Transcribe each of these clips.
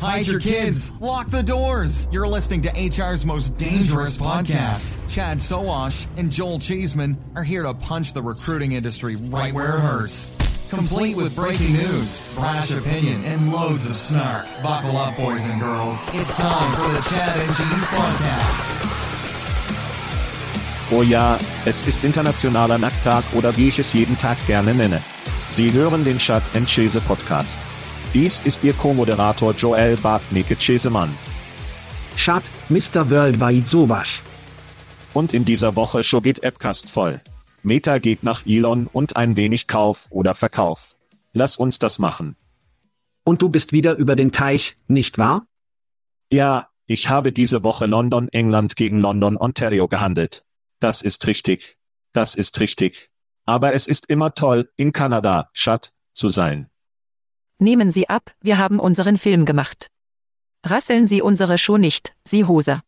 Hide your kids. Lock the doors. You're listening to HR's most dangerous podcast. Chad Soash and Joel Cheeseman are here to punch the recruiting industry right where it hurts complete with breaking news, brash opinion, and loads of snark. Buckle up, boys and girls. It's time for the Chad and Cheese Podcast. Oh ja, es ist internationaler Nacktag oder wie ich es jeden Tag gerne nenne. Sie hören den Chat and Chase Podcast. Dies ist Ihr Co-Moderator Joel Bartnicke Chesemann. Chat, Mr. Worldwide Sowasch. Und in dieser Woche schon geht Appcast voll. Meta geht nach Elon und ein wenig Kauf oder Verkauf. Lass uns das machen. Und du bist wieder über den Teich, nicht wahr? Ja, ich habe diese Woche London, England gegen London, Ontario gehandelt. Das ist richtig. Das ist richtig. Aber es ist immer toll, in Kanada, Stadt, zu sein. Nehmen Sie ab, wir haben unseren Film gemacht. Rasseln Sie unsere Show nicht, Sie Hoser.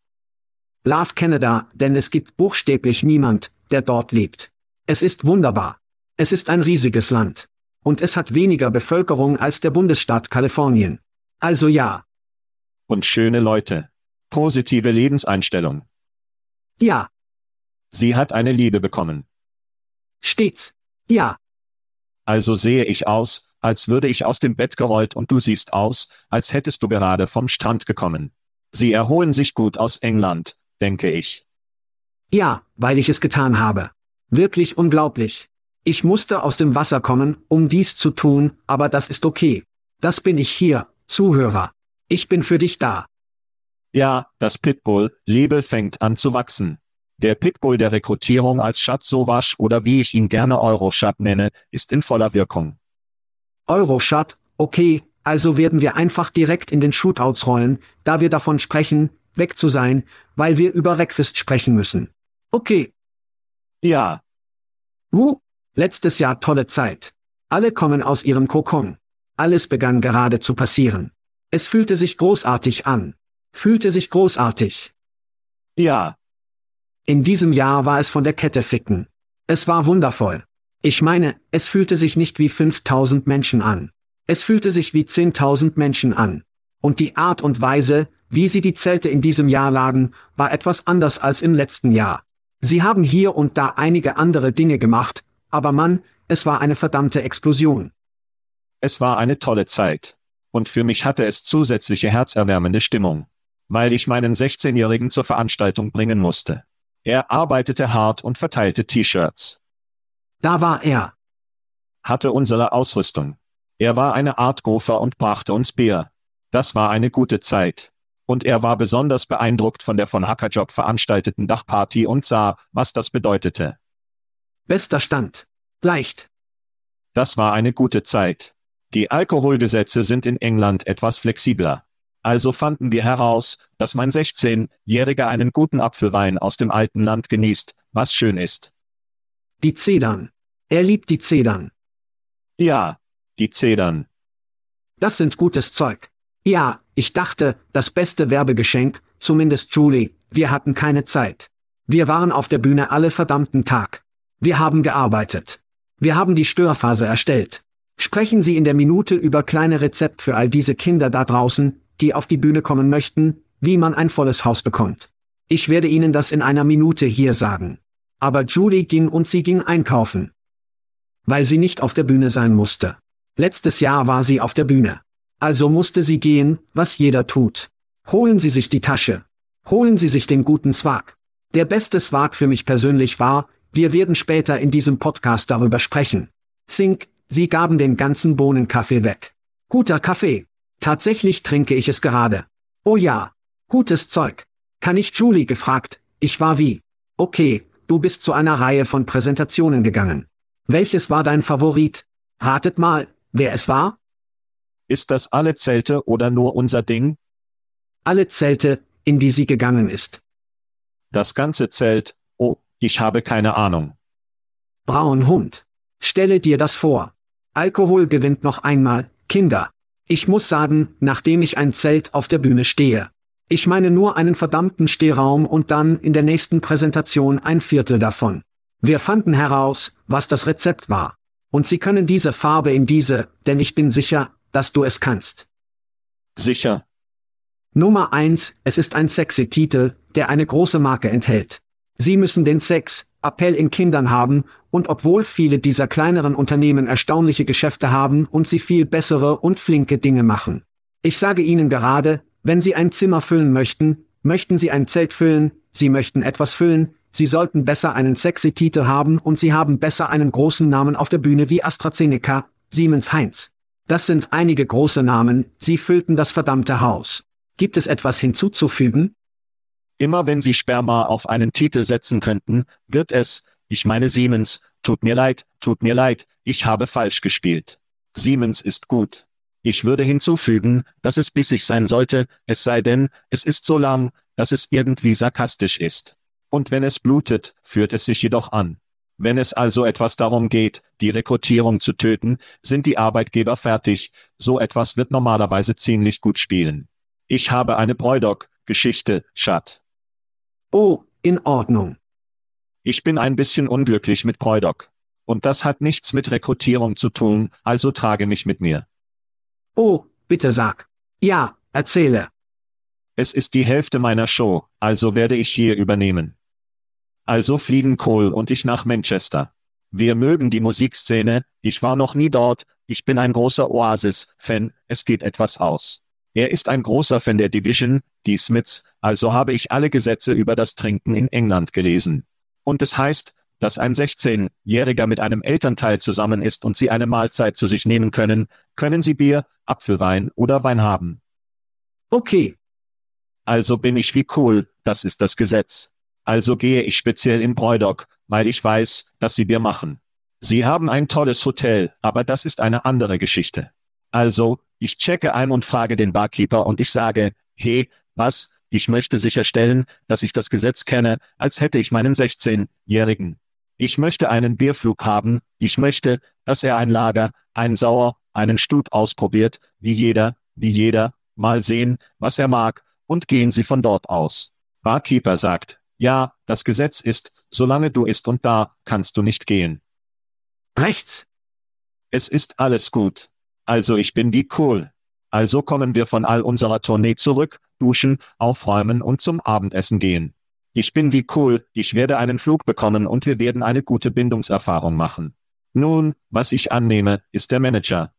Love Canada, denn es gibt buchstäblich niemand, der dort lebt. Es ist wunderbar. Es ist ein riesiges Land. Und es hat weniger Bevölkerung als der Bundesstaat Kalifornien. Also ja. Und schöne Leute. Positive Lebenseinstellung. Ja. Sie hat eine Liebe bekommen. Stets. Ja. Also sehe ich aus, als würde ich aus dem Bett gerollt und du siehst aus, als hättest du gerade vom Strand gekommen. Sie erholen sich gut aus England, denke ich. Ja, weil ich es getan habe. Wirklich unglaublich. Ich musste aus dem Wasser kommen, um dies zu tun, aber das ist okay. Das bin ich hier, Zuhörer. Ich bin für dich da. Ja, das Pitbull-Label fängt an zu wachsen. Der Pitbull der Rekrutierung als Schatzowasch oder wie ich ihn gerne Euroschat nenne, ist in voller Wirkung. Euroschat, okay, also werden wir einfach direkt in den Shootouts rollen, da wir davon sprechen, weg zu sein, weil wir über Breakfast sprechen müssen. Okay, ja. Uh, letztes Jahr tolle Zeit. Alle kommen aus ihrem Kokon. Alles begann gerade zu passieren. Es fühlte sich großartig an. Fühlte sich großartig. Ja. In diesem Jahr war es von der Kette ficken. Es war wundervoll. Ich meine, es fühlte sich nicht wie 5000 Menschen an. Es fühlte sich wie 10.000 Menschen an. Und die Art und Weise, wie sie die Zelte in diesem Jahr lagen, war etwas anders als im letzten Jahr. Sie haben hier und da einige andere Dinge gemacht, aber Mann, es war eine verdammte Explosion. Es war eine tolle Zeit. Und für mich hatte es zusätzliche herzerwärmende Stimmung. Weil ich meinen 16-Jährigen zur Veranstaltung bringen musste. Er arbeitete hart und verteilte T-Shirts. Da war er. Hatte unsere Ausrüstung. Er war eine Art Gopher und brachte uns Bier. Das war eine gute Zeit und er war besonders beeindruckt von der von Hackerjob veranstalteten Dachparty und sah, was das bedeutete. Bester Stand. Leicht. Das war eine gute Zeit. Die Alkoholgesetze sind in England etwas flexibler. Also fanden wir heraus, dass mein 16-Jähriger einen guten Apfelwein aus dem alten Land genießt, was schön ist. Die Zedern. Er liebt die Zedern. Ja, die Zedern. Das sind gutes Zeug. Ja, ich dachte, das beste Werbegeschenk, zumindest Julie, wir hatten keine Zeit. Wir waren auf der Bühne alle verdammten Tag. Wir haben gearbeitet. Wir haben die Störphase erstellt. Sprechen Sie in der Minute über kleine Rezept für all diese Kinder da draußen, die auf die Bühne kommen möchten, wie man ein volles Haus bekommt. Ich werde Ihnen das in einer Minute hier sagen. Aber Julie ging und sie ging einkaufen. Weil sie nicht auf der Bühne sein musste. Letztes Jahr war sie auf der Bühne. Also musste sie gehen, was jeder tut. Holen Sie sich die Tasche. Holen Sie sich den guten Swag. Der beste Swag für mich persönlich war, wir werden später in diesem Podcast darüber sprechen. Zink, Sie gaben den ganzen Bohnenkaffee weg. Guter Kaffee. Tatsächlich trinke ich es gerade. Oh ja. Gutes Zeug. Kann ich Julie gefragt, ich war wie. Okay, du bist zu einer Reihe von Präsentationen gegangen. Welches war dein Favorit? Ratet mal, wer es war? Ist das alle Zelte oder nur unser Ding? Alle Zelte, in die sie gegangen ist. Das ganze Zelt, oh, ich habe keine Ahnung. Braun Hund. Stelle dir das vor. Alkohol gewinnt noch einmal, Kinder. Ich muss sagen, nachdem ich ein Zelt auf der Bühne stehe. Ich meine nur einen verdammten Stehraum und dann in der nächsten Präsentation ein Viertel davon. Wir fanden heraus, was das Rezept war. Und Sie können diese Farbe in diese, denn ich bin sicher, dass du es kannst. Sicher. Nummer eins, es ist ein sexy Titel, der eine große Marke enthält. Sie müssen den Sex, Appell in Kindern haben, und obwohl viele dieser kleineren Unternehmen erstaunliche Geschäfte haben und sie viel bessere und flinke Dinge machen. Ich sage Ihnen gerade, wenn Sie ein Zimmer füllen möchten, möchten Sie ein Zelt füllen, Sie möchten etwas füllen, Sie sollten besser einen sexy Titel haben und Sie haben besser einen großen Namen auf der Bühne wie AstraZeneca, Siemens Heinz. Das sind einige große Namen, Sie füllten das verdammte Haus. Gibt es etwas hinzuzufügen? Immer wenn Sie Sperma auf einen Titel setzen könnten, wird es, ich meine Siemens, tut mir leid, tut mir leid, ich habe falsch gespielt. Siemens ist gut. Ich würde hinzufügen, dass es bissig sein sollte, es sei denn, es ist so lang, dass es irgendwie sarkastisch ist. Und wenn es blutet, führt es sich jedoch an. Wenn es also etwas darum geht, die Rekrutierung zu töten, sind die Arbeitgeber fertig, so etwas wird normalerweise ziemlich gut spielen. Ich habe eine Bräudock-Geschichte, Schat. Oh, in Ordnung. Ich bin ein bisschen unglücklich mit Bräudock. Und das hat nichts mit Rekrutierung zu tun, also trage mich mit mir. Oh, bitte sag. Ja, erzähle. Es ist die Hälfte meiner Show, also werde ich hier übernehmen. Also fliegen Cole und ich nach Manchester. Wir mögen die Musikszene, ich war noch nie dort, ich bin ein großer Oasis-Fan, es geht etwas aus. Er ist ein großer Fan der Division, die Smiths, also habe ich alle Gesetze über das Trinken in England gelesen. Und es heißt, dass ein 16-Jähriger mit einem Elternteil zusammen ist und sie eine Mahlzeit zu sich nehmen können, können sie Bier, Apfelwein oder Wein haben. Okay. Also bin ich wie cool, das ist das Gesetz. Also gehe ich speziell in Bräudock, weil ich weiß, dass sie Bier machen. Sie haben ein tolles Hotel, aber das ist eine andere Geschichte. Also, ich checke ein und frage den Barkeeper und ich sage, hey, was, ich möchte sicherstellen, dass ich das Gesetz kenne, als hätte ich meinen 16-Jährigen. Ich möchte einen Bierflug haben, ich möchte, dass er ein Lager, ein Sauer, einen Stub ausprobiert, wie jeder, wie jeder, mal sehen, was er mag, und gehen Sie von dort aus. Barkeeper sagt, ja, das Gesetz ist, solange du ist und da, kannst du nicht gehen. Rechts. Es ist alles gut. Also ich bin die cool. Also kommen wir von all unserer Tournee zurück, duschen, aufräumen und zum Abendessen gehen. Ich bin wie cool, ich werde einen Flug bekommen und wir werden eine gute Bindungserfahrung machen. Nun, was ich annehme, ist der Manager.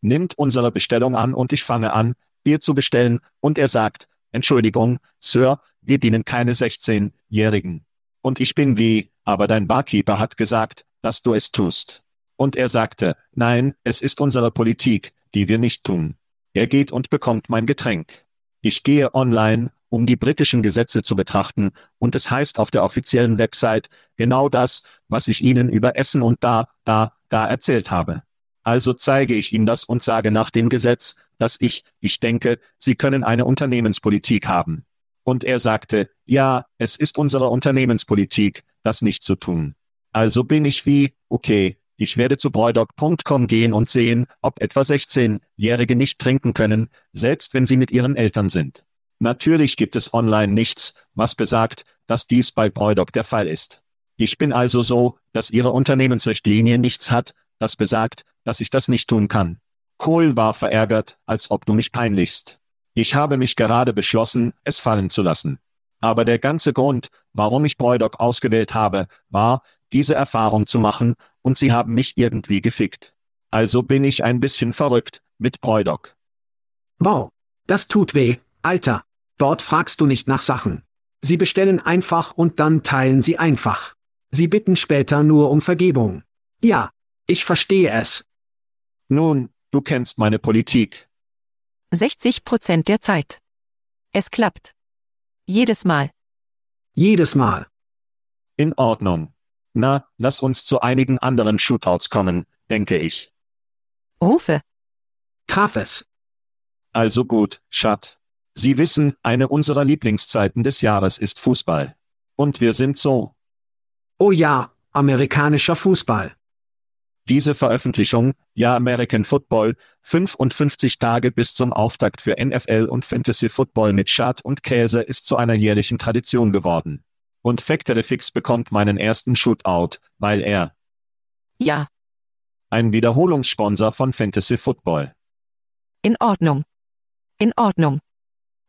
Nimmt unsere Bestellung an und ich fange an, Bier zu bestellen, und er sagt, Entschuldigung, Sir, wir dienen keine 16-Jährigen. Und ich bin wie, aber dein Barkeeper hat gesagt, dass du es tust. Und er sagte, nein, es ist unsere Politik, die wir nicht tun. Er geht und bekommt mein Getränk. Ich gehe online, um die britischen Gesetze zu betrachten, und es heißt auf der offiziellen Website genau das, was ich Ihnen über Essen und da, da, da erzählt habe. Also zeige ich ihm das und sage nach dem Gesetz, dass ich, ich denke, Sie können eine Unternehmenspolitik haben. Und er sagte, ja, es ist unsere Unternehmenspolitik, das nicht zu tun. Also bin ich wie, okay, ich werde zu Broidock.com gehen und sehen, ob etwa 16-Jährige nicht trinken können, selbst wenn sie mit ihren Eltern sind. Natürlich gibt es online nichts, was besagt, dass dies bei Broidock der Fall ist. Ich bin also so, dass Ihre Unternehmensrichtlinie nichts hat, das besagt, dass ich das nicht tun kann. Cole war verärgert, als ob du mich peinlichst. Ich habe mich gerade beschlossen, es fallen zu lassen. Aber der ganze Grund, warum ich Broidock ausgewählt habe, war, diese Erfahrung zu machen, und sie haben mich irgendwie gefickt. Also bin ich ein bisschen verrückt, mit Broidock. Wow. Das tut weh, Alter. Dort fragst du nicht nach Sachen. Sie bestellen einfach und dann teilen sie einfach. Sie bitten später nur um Vergebung. Ja, ich verstehe es. Nun, du kennst meine Politik. 60 Prozent der Zeit. Es klappt. Jedes Mal. Jedes Mal. In Ordnung. Na, lass uns zu einigen anderen Shootouts kommen, denke ich. Rufe. Traf es. Also gut, Schat. Sie wissen, eine unserer Lieblingszeiten des Jahres ist Fußball. Und wir sind so. Oh ja, amerikanischer Fußball. Diese Veröffentlichung, ja American Football, 55 Tage bis zum Auftakt für NFL und Fantasy Football mit Schad und Käse ist zu einer jährlichen Tradition geworden. Und Factory Fix bekommt meinen ersten Shootout, weil er Ja. ein Wiederholungssponsor von Fantasy Football. In Ordnung. In Ordnung.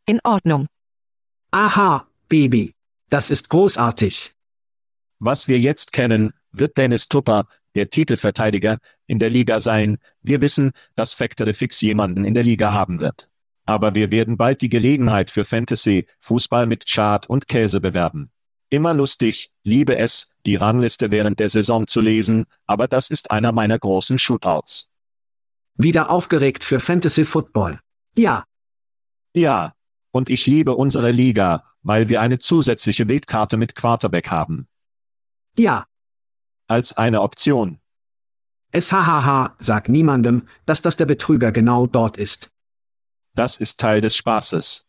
In Ordnung. Aha, Baby. Das ist großartig. Was wir jetzt kennen, wird Dennis Tupper, der Titelverteidiger, in der Liga sein. Wir wissen, dass Factory Fix jemanden in der Liga haben wird. Aber wir werden bald die Gelegenheit für Fantasy, Fußball mit Chart und Käse bewerben. Immer lustig, liebe es, die Rangliste während der Saison zu lesen, aber das ist einer meiner großen Shootouts. Wieder aufgeregt für Fantasy Football. Ja, Ja. Und ich liebe unsere Liga, weil wir eine zusätzliche Wildkarte mit Quarterback haben. ja. Als eine Option. Es hahaha, sag niemandem, dass das der Betrüger genau dort ist. Das ist Teil des Spaßes.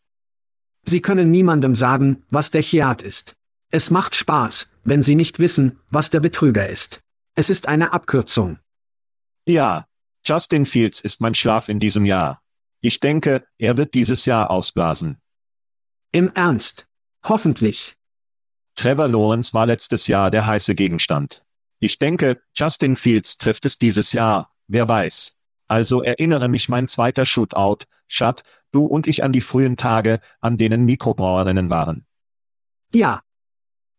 Sie können niemandem sagen, was der Chiat ist. Es macht Spaß, wenn Sie nicht wissen, was der Betrüger ist. Es ist eine Abkürzung. Ja. Justin Fields ist mein Schlaf in diesem Jahr. Ich denke, er wird dieses Jahr ausblasen. Im Ernst. Hoffentlich. Trevor Lawrence war letztes Jahr der heiße Gegenstand. Ich denke, Justin Fields trifft es dieses Jahr, wer weiß. Also erinnere mich mein zweiter Shootout, Schat, du und ich an die frühen Tage, an denen Mikrobrauerinnen waren. Ja,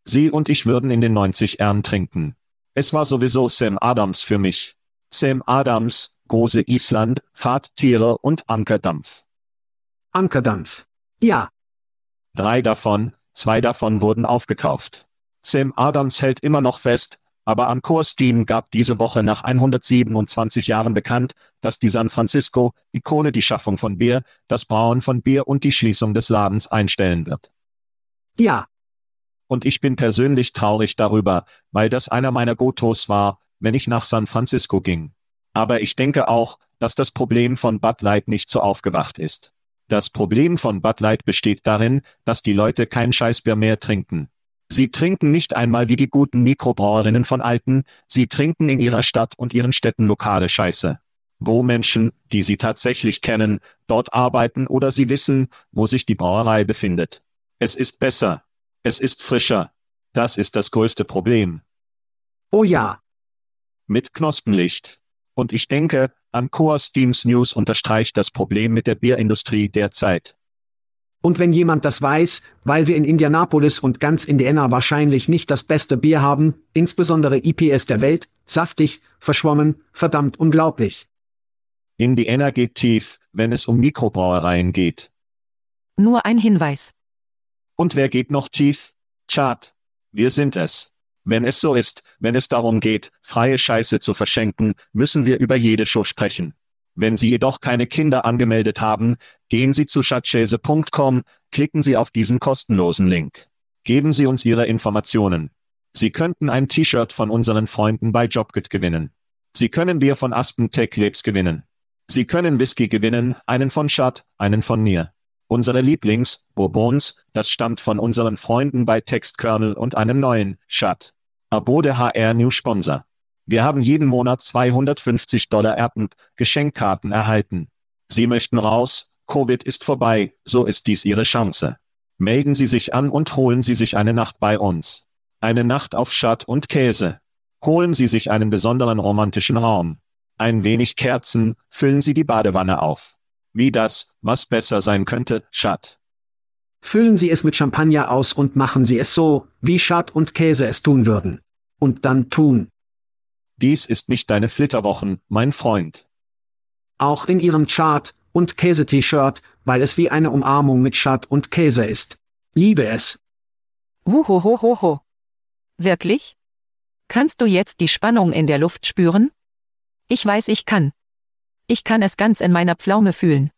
Sie und ich würden in den 90 Ern trinken. Es war sowieso Sam Adams für mich. Sam Adams, große Island, Fahrttiere und Ankerdampf. Ankerdampf. Ja, Drei davon, zwei davon wurden aufgekauft. Sam Adams hält immer noch fest, aber Ancor Steam gab diese Woche nach 127 Jahren bekannt, dass die San Francisco Ikone die Schaffung von Bier, das Brauen von Bier und die Schließung des Ladens einstellen wird. ja, Und ich bin persönlich traurig darüber, weil das einer meiner Gotos war, wenn ich nach San Francisco ging. Aber ich denke auch, dass das Problem von Bud Light nicht so aufgewacht ist. Das Problem von Bud Light besteht darin, dass die Leute kein Scheißbier mehr trinken. Sie trinken nicht einmal wie die guten Mikrobrauerinnen von Alten, sie trinken in ihrer Stadt und ihren Städten lokale Scheiße. Wo Menschen, die sie tatsächlich kennen, dort arbeiten oder sie wissen, wo sich die Brauerei befindet. Es ist besser. Es ist frischer. Das ist das größte Problem. oh ja, Mit Knospenlicht. Und ich denke, Ancor Steams News unterstreicht das Problem mit der Bierindustrie derzeit. Und wenn jemand das weiß, weil wir in Indianapolis und ganz Indiana wahrscheinlich nicht das beste Bier haben, insbesondere IPS der Welt, saftig, verschwommen, verdammt unglaublich. Indiana geht tief, wenn es um Mikrobrauereien geht. Nur ein Hinweis. Und wer geht noch tief? Chart. Wir sind es. Wenn es so ist, wenn es darum geht, freie Scheiße zu verschenken, müssen wir über jede Show sprechen. Wenn Sie jedoch keine Kinder angemeldet haben, gehen Sie zu chatchese.com, klicken Sie auf diesen kostenlosen Link. Geben Sie uns Ihre Informationen. Sie könnten ein T-Shirt von unseren Freunden bei Jobkit gewinnen. Sie können Bier von Aspen Tech Labs gewinnen. Sie können Whisky gewinnen, einen von Schad, einen von mir. Unsere Lieblings, Bourbons, das stammt von unseren Freunden bei Textkernel und einem neuen, Schad. Abode HR New Sponsor. Wir haben jeden Monat 250 Dollar Erdend, Geschenkkarten erhalten. Sie möchten raus, Covid ist vorbei, so ist dies Ihre Chance. Melden Sie sich an und holen Sie sich eine Nacht bei uns. Eine Nacht auf Schad und Käse. Holen Sie sich einen besonderen romantischen Raum. Ein wenig Kerzen, füllen Sie die Badewanne auf. Wie das, was besser sein könnte, Schad. Füllen Sie es mit Champagner aus und machen Sie es so, wie Schad und Käse es tun würden. Und dann tun. Dies ist nicht deine Flitterwochen, mein Freund. Auch in Ihrem Chart und Käse-T-Shirt, weil es wie eine Umarmung mit Schad und Käse ist. Liebe es. Wuhohohoho. Wirklich? Kannst du jetzt die Spannung in der Luft spüren? Ich weiß, ich kann. Ich kann es ganz in meiner Pflaume fühlen.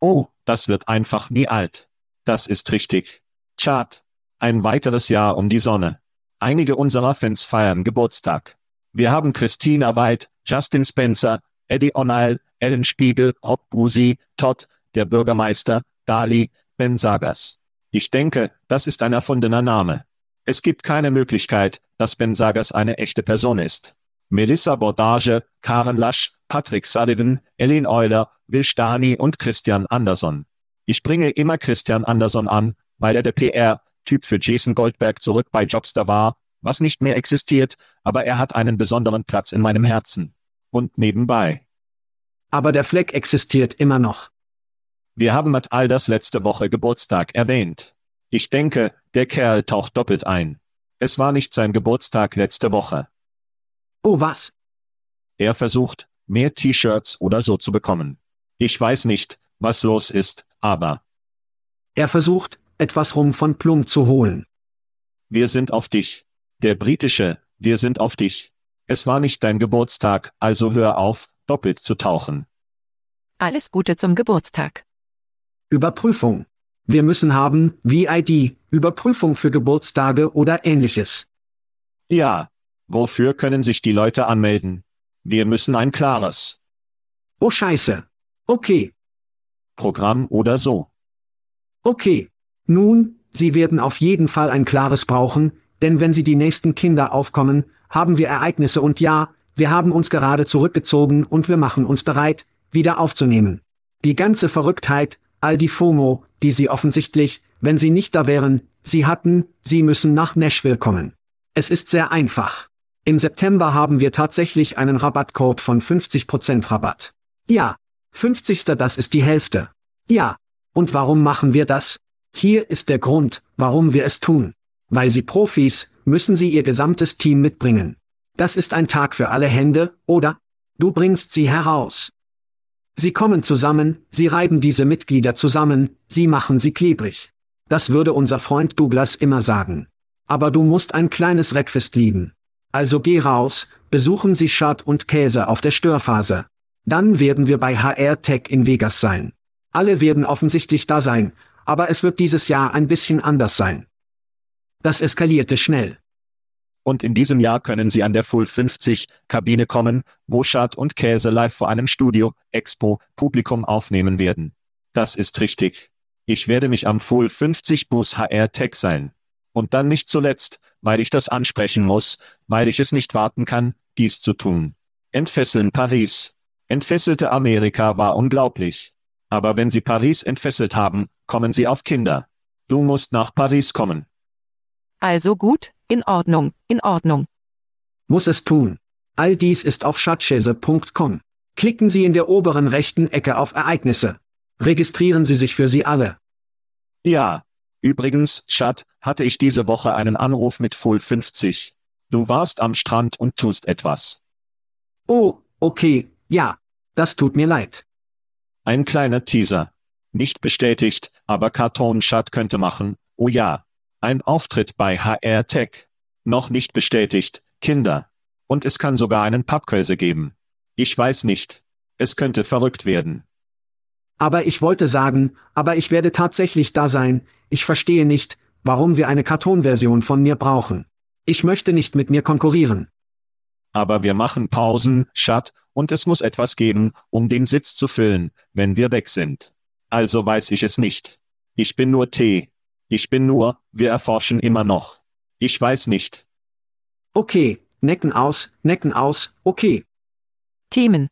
Oh, das wird einfach nie alt. Das ist richtig. Chart. Ein weiteres Jahr um die Sonne. Einige unserer Fans feiern Geburtstag. Wir haben Christina White, Justin Spencer, Eddie O'Neill, Ellen Spiegel, Rob Busi, Todd, der Bürgermeister, Dali, Ben Sagas. Ich denke, das ist ein erfundener Name. Es gibt keine Möglichkeit, dass Ben Sagas eine echte Person ist. Melissa Bordage, Karen Lasch, Patrick Sullivan, Ellen Euler, Will Stani und Christian Anderson. Ich bringe immer Christian Anderson an, weil er der PR-Typ für Jason Goldberg zurück bei Jobster war, was nicht mehr existiert, aber er hat einen besonderen Platz in meinem Herzen. Und nebenbei. Aber der Fleck existiert immer noch. Wir haben Matt Alders letzte Woche Geburtstag erwähnt. Ich denke, der Kerl taucht doppelt ein. Es war nicht sein Geburtstag letzte Woche. Oh was? Er versucht, mehr T-Shirts oder so zu bekommen. Ich weiß nicht, was los ist, aber. Er versucht, etwas rum von Plum zu holen. Wir sind auf dich. Der britische, wir sind auf dich. Es war nicht dein Geburtstag, also hör auf, doppelt zu tauchen. Alles Gute zum Geburtstag. Überprüfung. Wir müssen haben, VID, Überprüfung für Geburtstage oder ähnliches. Ja. Wofür können sich die Leute anmelden? Wir müssen ein klares Oh Scheiße. Okay, Programm oder so. okay. Nun, Sie werden auf jeden Fall ein klares brauchen, denn wenn Sie die nächsten Kinder aufkommen, haben wir Ereignisse und ja, wir haben uns gerade zurückgezogen und wir machen uns bereit, wieder aufzunehmen. Die ganze Verrücktheit, all die FOMO, die Sie offensichtlich, wenn Sie nicht da wären, Sie hatten, Sie müssen nach Nashville kommen. Es ist sehr einfach. Im September haben wir tatsächlich einen Rabattcode von 50% Rabatt. Ja, 50. das ist die Hälfte. Ja. Und warum machen wir das? Hier ist der Grund, warum wir es tun. Weil Sie Profis, müssen Sie Ihr gesamtes Team mitbringen. Das ist ein Tag für alle Hände, oder? Du bringst sie heraus. Sie kommen zusammen, Sie reiben diese Mitglieder zusammen, Sie machen sie klebrig. Das würde unser Freund Douglas immer sagen. Aber du musst ein kleines Reckfest lieben. Also geh raus, besuchen Sie Schad und Käse auf der Störphase. Dann werden wir bei HR Tech in Vegas sein. Alle werden offensichtlich da sein, aber es wird dieses Jahr ein bisschen anders sein. Das eskalierte schnell. Und in diesem Jahr können Sie an der Full 50 Kabine kommen, wo Schad und Käse live vor einem Studio, Expo, Publikum aufnehmen werden. Das ist richtig. Ich werde mich am Full 50 Bus HR Tech sein. Und dann nicht zuletzt, weil ich das ansprechen muss, weil ich es nicht warten kann, dies zu tun. Entfesseln Paris. Entfesselte Amerika war unglaublich. Aber wenn Sie Paris entfesselt haben, kommen Sie auf Kinder. Du musst nach Paris kommen. Also gut, in Ordnung, in Ordnung. Muss es tun. All dies ist auf schatzschäse.com. Klicken Sie in der oberen rechten Ecke auf Ereignisse. Registrieren Sie sich für sie alle. Ja. Übrigens, Chat, hatte ich diese Woche einen Anruf mit Full 50. Du warst am Strand und tust etwas. Oh, okay, ja. Das tut mir leid. Ein kleiner Teaser. Nicht bestätigt, aber Karton Chat könnte machen, oh ja. Ein Auftritt bei HR Tech. Noch nicht bestätigt, Kinder. Und es kann sogar einen Pappkäse geben. Ich weiß nicht. Es könnte verrückt werden. Aber ich wollte sagen, aber ich werde tatsächlich da sein, ich verstehe nicht, warum wir eine Kartonversion von mir brauchen. Ich möchte nicht mit mir konkurrieren. Aber wir machen Pausen, Schat, und es muss etwas geben, um den Sitz zu füllen, wenn wir weg sind. Also weiß ich es nicht. Ich bin nur T. Ich bin nur, wir erforschen immer noch. Ich weiß nicht. Okay, Necken aus, Necken aus, okay. Themen.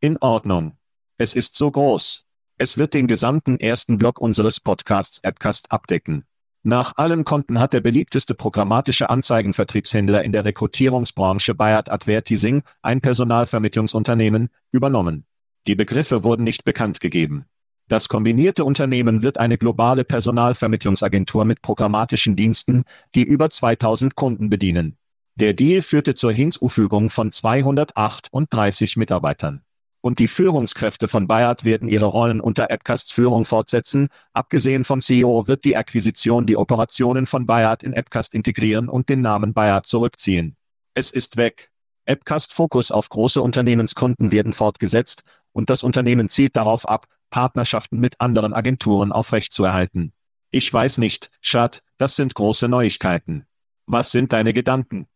In Ordnung. Es ist so groß. Es wird den gesamten ersten Block unseres Podcasts Appcast abdecken. Nach allen Konten hat der beliebteste programmatische Anzeigenvertriebshändler in der Rekrutierungsbranche Bayard Advertising, ein Personalvermittlungsunternehmen, übernommen. Die Begriffe wurden nicht bekannt gegeben. Das kombinierte Unternehmen wird eine globale Personalvermittlungsagentur mit programmatischen Diensten, die über 2000 Kunden bedienen. Der Deal führte zur Hinzufügung von 238 Mitarbeitern. Und die Führungskräfte von Bayard werden ihre Rollen unter Appcasts Führung fortsetzen. Abgesehen vom CEO wird die Akquisition die Operationen von Bayard in Appcast integrieren und den Namen Bayard zurückziehen. Es ist weg. Appcast Fokus auf große Unternehmenskunden werden fortgesetzt, und das Unternehmen zielt darauf ab, Partnerschaften mit anderen Agenturen aufrechtzuerhalten. Ich weiß nicht, Schad, das sind große Neuigkeiten. Was sind deine Gedanken?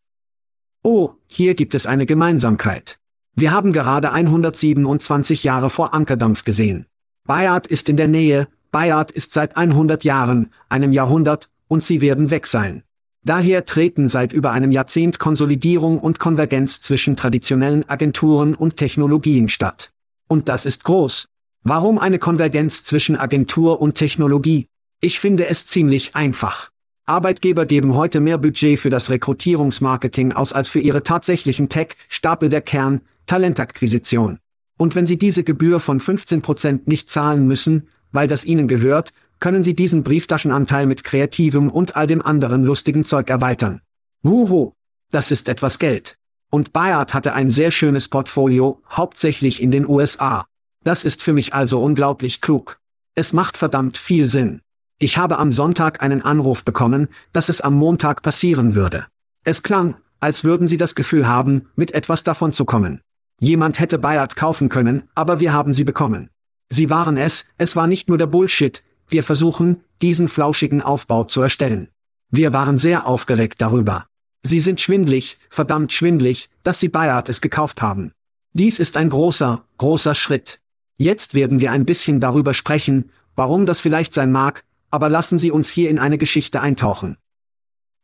Oh, hier gibt es eine Gemeinsamkeit. Wir haben gerade 127 Jahre vor Ankerdampf gesehen. Bayard ist in der Nähe, Bayard ist seit 100 Jahren, einem Jahrhundert, und sie werden weg sein. Daher treten seit über einem Jahrzehnt Konsolidierung und Konvergenz zwischen traditionellen Agenturen und Technologien statt. Und das ist groß. Warum eine Konvergenz zwischen Agentur und Technologie? Ich finde es ziemlich einfach. Arbeitgeber geben heute mehr Budget für das Rekrutierungsmarketing aus als für ihre tatsächlichen Tech-Stapel der Kern, Talentakquisition. Und wenn sie diese Gebühr von 15% nicht zahlen müssen, weil das ihnen gehört, können sie diesen Brieftaschenanteil mit kreativem und all dem anderen lustigen Zeug erweitern. Wuhu! Das ist etwas Geld. Und Bayard hatte ein sehr schönes Portfolio, hauptsächlich in den USA. Das ist für mich also unglaublich klug. Es macht verdammt viel Sinn. Ich habe am Sonntag einen Anruf bekommen, dass es am Montag passieren würde. Es klang, als würden sie das Gefühl haben, mit etwas davon zu kommen. Jemand hätte Bayard kaufen können, aber wir haben sie bekommen. Sie waren es, es war nicht nur der Bullshit, wir versuchen, diesen flauschigen Aufbau zu erstellen. Wir waren sehr aufgeregt darüber. Sie sind schwindlig, verdammt schwindlig, dass sie Bayard es gekauft haben. Dies ist ein großer, großer Schritt. Jetzt werden wir ein bisschen darüber sprechen, warum das vielleicht sein mag, aber lassen Sie uns hier in eine Geschichte eintauchen.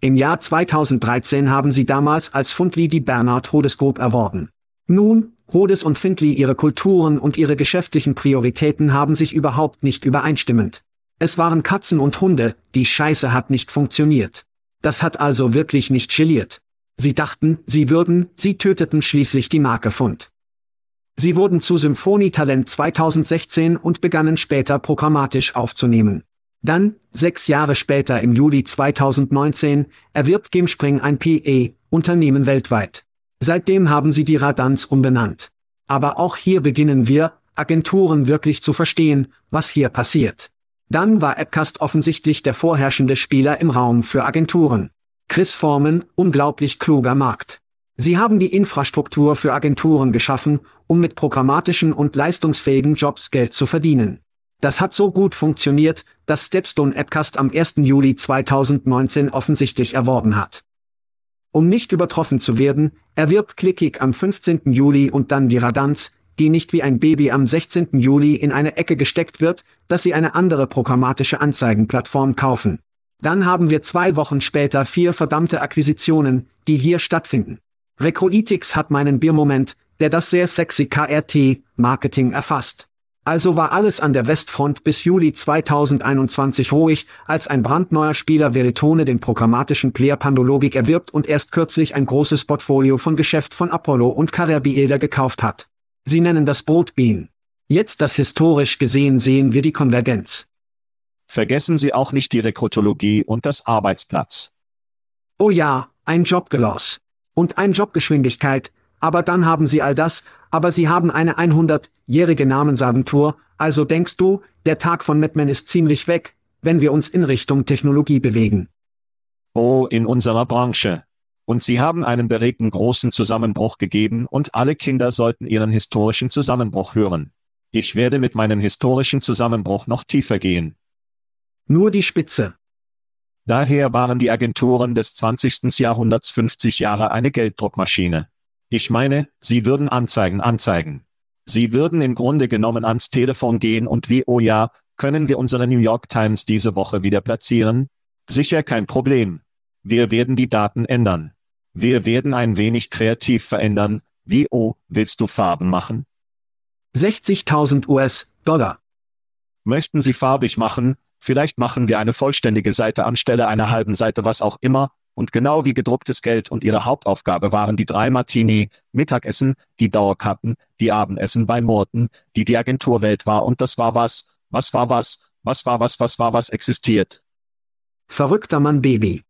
Im Jahr 2013 haben sie damals als Fundli die Bernhard Hodes erworben. Nun, Hodes und Findley ihre Kulturen und ihre geschäftlichen Prioritäten haben sich überhaupt nicht übereinstimmend. Es waren Katzen und Hunde, die Scheiße hat nicht funktioniert. Das hat also wirklich nicht geliert. Sie dachten, sie würden, sie töteten schließlich die Marke Fund. Sie wurden zu Symphonietalent 2016 und begannen später programmatisch aufzunehmen. Dann, sechs Jahre später im Juli 2019, erwirbt Gimspring ein PE-Unternehmen weltweit. Seitdem haben sie die Radanz umbenannt. Aber auch hier beginnen wir, Agenturen wirklich zu verstehen, was hier passiert. Dann war Appcast offensichtlich der vorherrschende Spieler im Raum für Agenturen. Chris Forman, unglaublich kluger Markt. Sie haben die Infrastruktur für Agenturen geschaffen, um mit programmatischen und leistungsfähigen Jobs Geld zu verdienen. Das hat so gut funktioniert, dass Stepstone Appcast am 1. Juli 2019 offensichtlich erworben hat. Um nicht übertroffen zu werden, erwirbt Clickig am 15. Juli und dann die Radanz, die nicht wie ein Baby am 16. Juli in eine Ecke gesteckt wird, dass sie eine andere programmatische Anzeigenplattform kaufen. Dann haben wir zwei Wochen später vier verdammte Akquisitionen, die hier stattfinden. Recruitix hat meinen Biermoment, der das sehr sexy KRT-Marketing erfasst. Also war alles an der Westfront bis Juli 2021 ruhig, als ein brandneuer Spieler Veritone den programmatischen Player Pandologik erwirbt und erst kürzlich ein großes Portfolio von Geschäft von Apollo und Carrier gekauft hat. Sie nennen das Brotbean. Jetzt das historisch gesehen sehen wir die Konvergenz. Vergessen Sie auch nicht die Rekrutologie und das Arbeitsplatz. Oh ja, ein Jobgeloss und ein Jobgeschwindigkeit, aber dann haben sie all das, aber sie haben eine 100-jährige Namensagentur, also denkst du, der Tag von Madman ist ziemlich weg, wenn wir uns in Richtung Technologie bewegen. Oh, in unserer Branche. Und sie haben einen beregten großen Zusammenbruch gegeben und alle Kinder sollten ihren historischen Zusammenbruch hören. Ich werde mit meinem historischen Zusammenbruch noch tiefer gehen. Nur die Spitze. Daher waren die Agenturen des 20. Jahrhunderts 50 Jahre eine Gelddruckmaschine. Ich meine, Sie würden Anzeigen anzeigen. Sie würden im Grunde genommen ans Telefon gehen und wie, oh ja, können wir unsere New York Times diese Woche wieder platzieren? Sicher kein Problem. Wir werden die Daten ändern. Wir werden ein wenig kreativ verändern. Wie, oh, willst du Farben machen? 60.000 US-Dollar. Möchten Sie farbig machen? Vielleicht machen wir eine vollständige Seite anstelle einer halben Seite, was auch immer, und genau wie gedrucktes Geld und ihre Hauptaufgabe waren die drei Martini, Mittagessen, die Dauerkarten, die Abendessen bei Morten, die die Agenturwelt war und das war was, was war was, was war was, was war was existiert. Verrückter Mann Baby.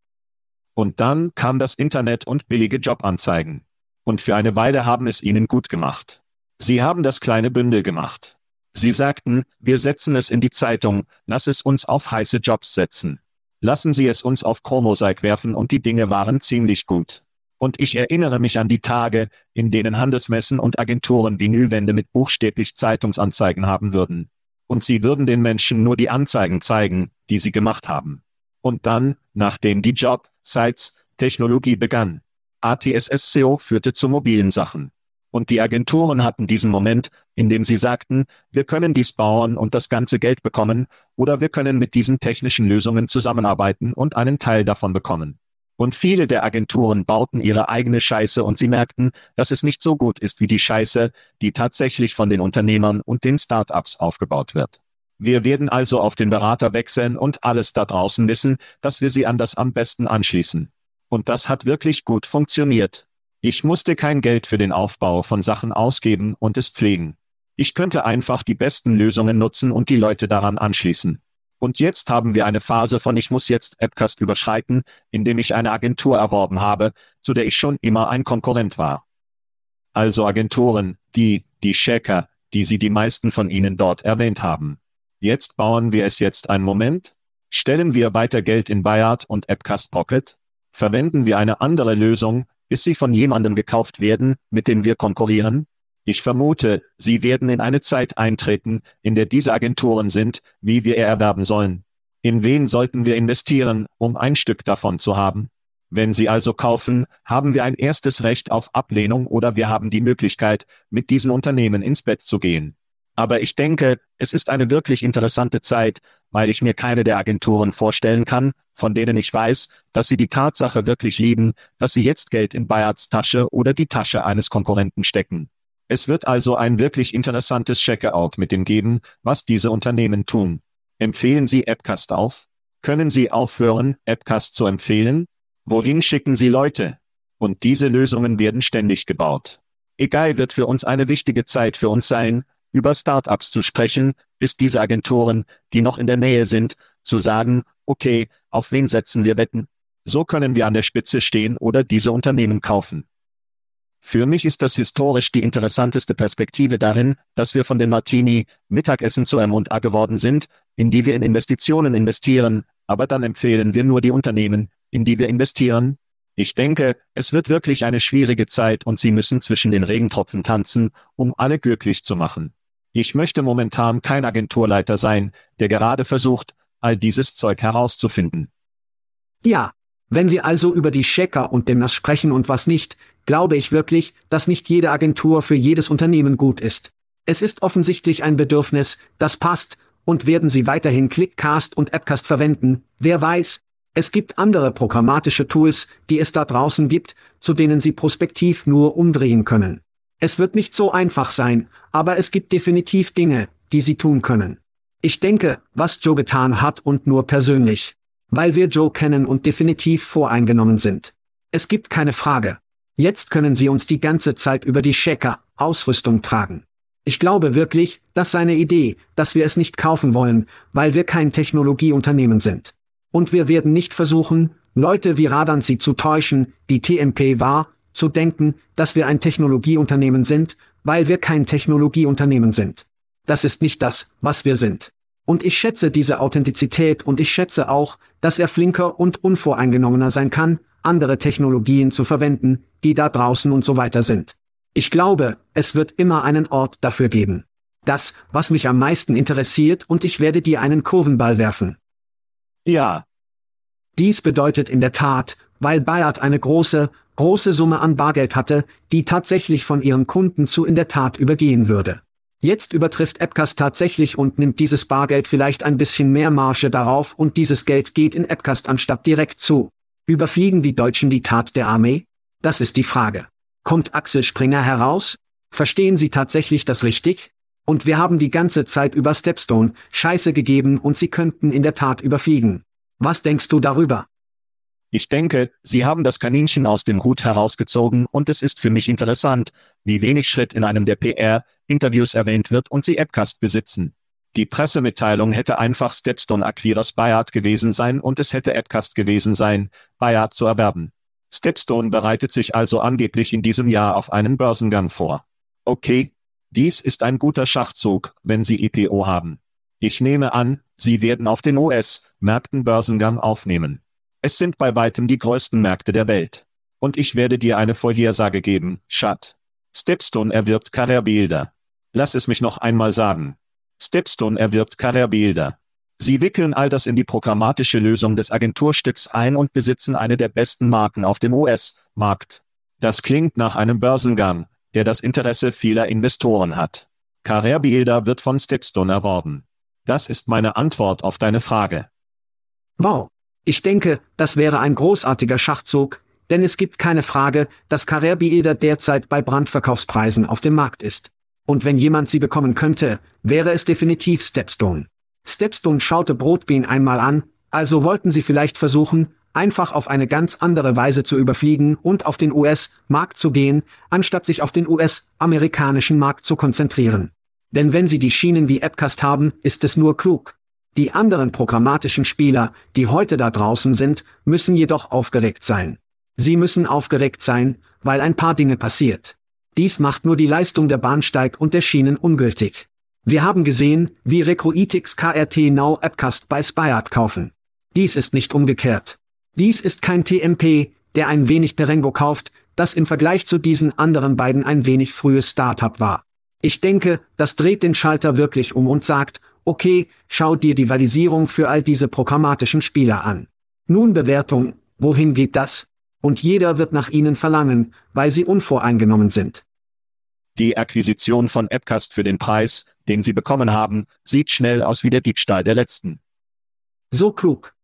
Und dann kam das Internet und billige Jobanzeigen. Und für eine Weile haben es ihnen gut gemacht. Sie haben das kleine Bündel gemacht. Sie sagten, wir setzen es in die Zeitung, lass es uns auf heiße Jobs setzen. Lassen Sie es uns auf Chromosaik werfen und die Dinge waren ziemlich gut. Und ich erinnere mich an die Tage, in denen Handelsmessen und Agenturen Vinylwände mit buchstäblich Zeitungsanzeigen haben würden. Und sie würden den Menschen nur die Anzeigen zeigen, die sie gemacht haben. Und dann, nachdem die Job, Sites, Technologie begann. ATSSCO führte zu mobilen Sachen. Und die Agenturen hatten diesen Moment, in dem sie sagten, wir können dies bauen und das ganze Geld bekommen, oder wir können mit diesen technischen Lösungen zusammenarbeiten und einen Teil davon bekommen. Und viele der Agenturen bauten ihre eigene Scheiße und sie merkten, dass es nicht so gut ist wie die Scheiße, die tatsächlich von den Unternehmern und den Startups aufgebaut wird. Wir werden also auf den Berater wechseln und alles da draußen wissen, dass wir sie an das am besten anschließen. Und das hat wirklich gut funktioniert. Ich musste kein Geld für den Aufbau von Sachen ausgeben und es pflegen. Ich könnte einfach die besten Lösungen nutzen und die Leute daran anschließen. Und jetzt haben wir eine Phase von ich muss jetzt Appcast überschreiten, indem ich eine Agentur erworben habe, zu der ich schon immer ein Konkurrent war. Also Agenturen, die, die Shaker, die Sie die meisten von Ihnen dort erwähnt haben. Jetzt bauen wir es jetzt einen Moment? Stellen wir weiter Geld in Bayard und Appcast Pocket? Verwenden wir eine andere Lösung, bis sie von jemandem gekauft werden, mit dem wir konkurrieren? Ich vermute, sie werden in eine Zeit eintreten, in der diese Agenturen sind, wie wir er erwerben sollen. In wen sollten wir investieren, um ein Stück davon zu haben? Wenn Sie also kaufen, haben wir ein erstes Recht auf Ablehnung oder wir haben die Möglichkeit, mit diesen Unternehmen ins Bett zu gehen. Aber ich denke, es ist eine wirklich interessante Zeit, weil ich mir keine der Agenturen vorstellen kann, von denen ich weiß, dass sie die Tatsache wirklich lieben, dass sie jetzt Geld in Bayards Tasche oder die Tasche eines Konkurrenten stecken. Es wird also ein wirklich interessantes Checkout mit dem geben, was diese Unternehmen tun. Empfehlen Sie Appcast auf? Können Sie aufhören, Appcast zu empfehlen? Wohin schicken Sie Leute? Und diese Lösungen werden ständig gebaut. Egal wird für uns eine wichtige Zeit für uns sein, über Startups zu sprechen, bis diese Agenturen, die noch in der Nähe sind, zu sagen, okay, auf wen setzen wir Wetten? So können wir an der Spitze stehen oder diese Unternehmen kaufen. Für mich ist das historisch die interessanteste Perspektive darin, dass wir von den Martini Mittagessen zu M&A geworden sind, in die wir in Investitionen investieren, aber dann empfehlen wir nur die Unternehmen, in die wir investieren. Ich denke, es wird wirklich eine schwierige Zeit und Sie müssen zwischen den Regentropfen tanzen, um alle glücklich zu machen. Ich möchte momentan kein Agenturleiter sein, der gerade versucht, all dieses Zeug herauszufinden. Ja, wenn wir also über die Checker und dem Nass sprechen und was nicht, glaube ich wirklich, dass nicht jede Agentur für jedes Unternehmen gut ist. Es ist offensichtlich ein Bedürfnis, das passt, und werden Sie weiterhin Clickcast und Appcast verwenden, wer weiß. Es gibt andere programmatische Tools, die es da draußen gibt, zu denen Sie prospektiv nur umdrehen können. Es wird nicht so einfach sein, aber es gibt definitiv Dinge, die Sie tun können. Ich denke, was Joe getan hat und nur persönlich. Weil wir Joe kennen und definitiv voreingenommen sind. Es gibt keine Frage. Jetzt können Sie uns die ganze Zeit über die Checker, Ausrüstung tragen. Ich glaube wirklich, dass seine Idee, dass wir es nicht kaufen wollen, weil wir kein Technologieunternehmen sind. Und wir werden nicht versuchen, Leute wie Radan sie zu täuschen, die TMP war, zu denken, dass wir ein Technologieunternehmen sind, weil wir kein Technologieunternehmen sind. Das ist nicht das, was wir sind. Und ich schätze diese Authentizität und ich schätze auch, dass er flinker und unvoreingenommener sein kann, andere Technologien zu verwenden, die da draußen und so weiter sind. Ich glaube, es wird immer einen Ort dafür geben. Das, was mich am meisten interessiert und ich werde dir einen Kurvenball werfen. Ja. Dies bedeutet in der Tat, weil Bayard eine große, große Summe an Bargeld hatte, die tatsächlich von ihren Kunden zu in der Tat übergehen würde. Jetzt übertrifft Appcast tatsächlich und nimmt dieses Bargeld vielleicht ein bisschen mehr Marge darauf und dieses Geld geht in Appcast anstatt direkt zu. Überfliegen die Deutschen die Tat der Armee? Das ist die Frage. Kommt Axel Springer heraus? Verstehen Sie tatsächlich das richtig? Und wir haben die ganze Zeit über Stepstone Scheiße gegeben und Sie könnten in der Tat überfliegen. Was denkst du darüber? Ich denke, Sie haben das Kaninchen aus dem Hut herausgezogen und es ist für mich interessant, wie wenig Schritt in einem der PR-Interviews erwähnt wird und Sie Appcast besitzen. Die Pressemitteilung hätte einfach Stepstone Acquirers Bayard gewesen sein und es hätte Appcast gewesen sein, Bayard zu erwerben. Stepstone bereitet sich also angeblich in diesem Jahr auf einen Börsengang vor. Okay, dies ist ein guter Schachzug, wenn Sie IPO haben. Ich nehme an, Sie werden auf den US-Märkten Börsengang aufnehmen. Es sind bei weitem die größten Märkte der Welt. Und ich werde dir eine Vorhersage geben, Schat. Stepstone erwirbt Carrier Bilder. Lass es mich noch einmal sagen. Stepstone erwirbt Carrier Bilder. Sie wickeln all das in die programmatische Lösung des Agenturstücks ein und besitzen eine der besten Marken auf dem US-Markt. Das klingt nach einem Börsengang, der das Interesse vieler Investoren hat. Carrier Bilder wird von Stepstone erworben. Das ist meine Antwort auf deine Frage. Wow. Ich denke, das wäre ein großartiger Schachzug, denn es gibt keine Frage, dass Carrier Bilder derzeit bei Brandverkaufspreisen auf dem Markt ist. Und wenn jemand sie bekommen könnte, wäre es definitiv Stepstone. Stepstone schaute Brotbean einmal an, also wollten sie vielleicht versuchen, einfach auf eine ganz andere Weise zu überfliegen und auf den US-Markt zu gehen, anstatt sich auf den US-amerikanischen Markt zu konzentrieren. Denn wenn sie die Schienen wie Appcast haben, ist es nur klug. Die anderen programmatischen Spieler, die heute da draußen sind, müssen jedoch aufgeregt sein. Sie müssen aufgeregt sein, weil ein paar Dinge passiert. Dies macht nur die Leistung der Bahnsteig und der Schienen ungültig. Wir haben gesehen, wie Recruitix KRT Now Appcast bei Spyart kaufen. Dies ist nicht umgekehrt. Dies ist kein TMP, der ein wenig Perengo kauft, das im Vergleich zu diesen anderen beiden ein wenig frühes Startup war. Ich denke, das dreht den Schalter wirklich um und sagt, okay, schau dir die Valisierung für all diese programmatischen Spieler an. Nun Bewertung, wohin geht das? Und jeder wird nach ihnen verlangen, weil sie unvoreingenommen sind. Die Akquisition von Appcast für den Preis, den Sie bekommen haben, sieht schnell aus wie der Diebstahl der letzten. So klug.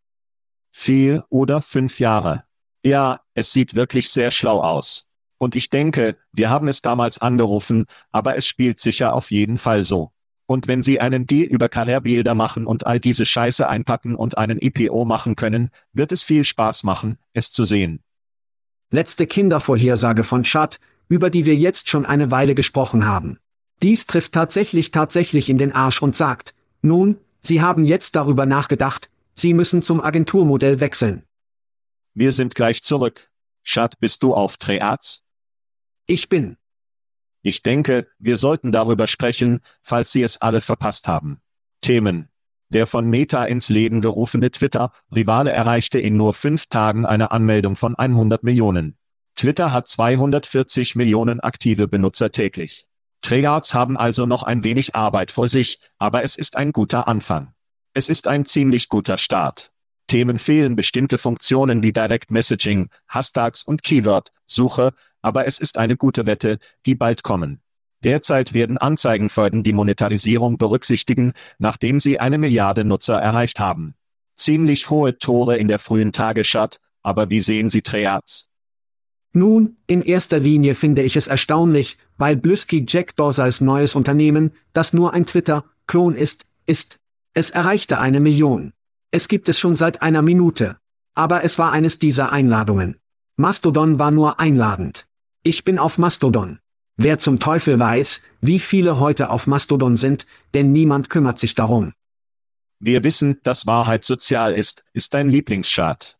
Vier oder fünf Jahre. Ja, es sieht wirklich sehr schlau aus. Und ich denke, wir haben es damals angerufen, aber es spielt sicher auf jeden Fall so. Und wenn Sie einen Deal über Karrierebilder machen und all diese Scheiße einpacken und einen IPO machen können, wird es viel Spaß machen, es zu sehen. Letzte Kindervorhersage von Chad, über die wir jetzt schon eine Weile gesprochen haben. Dies trifft tatsächlich tatsächlich in den Arsch und sagt, nun, Sie haben jetzt darüber nachgedacht, Sie müssen zum Agenturmodell wechseln. Wir sind gleich zurück. Chad, bist du auf Treaz? Ich bin. Ich denke, wir sollten darüber sprechen, falls Sie es alle verpasst haben. Themen. Der von Meta ins Leben gerufene Twitter-Rivale erreichte in nur fünf Tagen eine Anmeldung von 100 Millionen. Twitter hat 240 Millionen aktive Benutzer täglich. Treyarch haben also noch ein wenig Arbeit vor sich, aber es ist ein guter Anfang. Es ist ein ziemlich guter Start. Themen fehlen bestimmte Funktionen wie Direct Messaging, Hashtags und Keyword-Suche, aber es ist eine gute Wette, die bald kommen. Derzeit werden Anzeigenförden die Monetarisierung berücksichtigen, nachdem sie eine Milliarde Nutzer erreicht haben. Ziemlich hohe Tore in der frühen Tagesschat, aber wie sehen Sie Treyarch? Nun, in erster Linie finde ich es erstaunlich, weil Blusky Jack Dorsals neues Unternehmen, das nur ein Twitter-Klon ist, ist. Es erreichte eine Million. Es gibt es schon seit einer Minute. Aber es war eines dieser Einladungen. Mastodon war nur einladend. Ich bin auf Mastodon. Wer zum Teufel weiß, wie viele heute auf Mastodon sind, denn niemand kümmert sich darum. Wir wissen, dass Wahrheit sozial ist, ist dein Lieblingschart.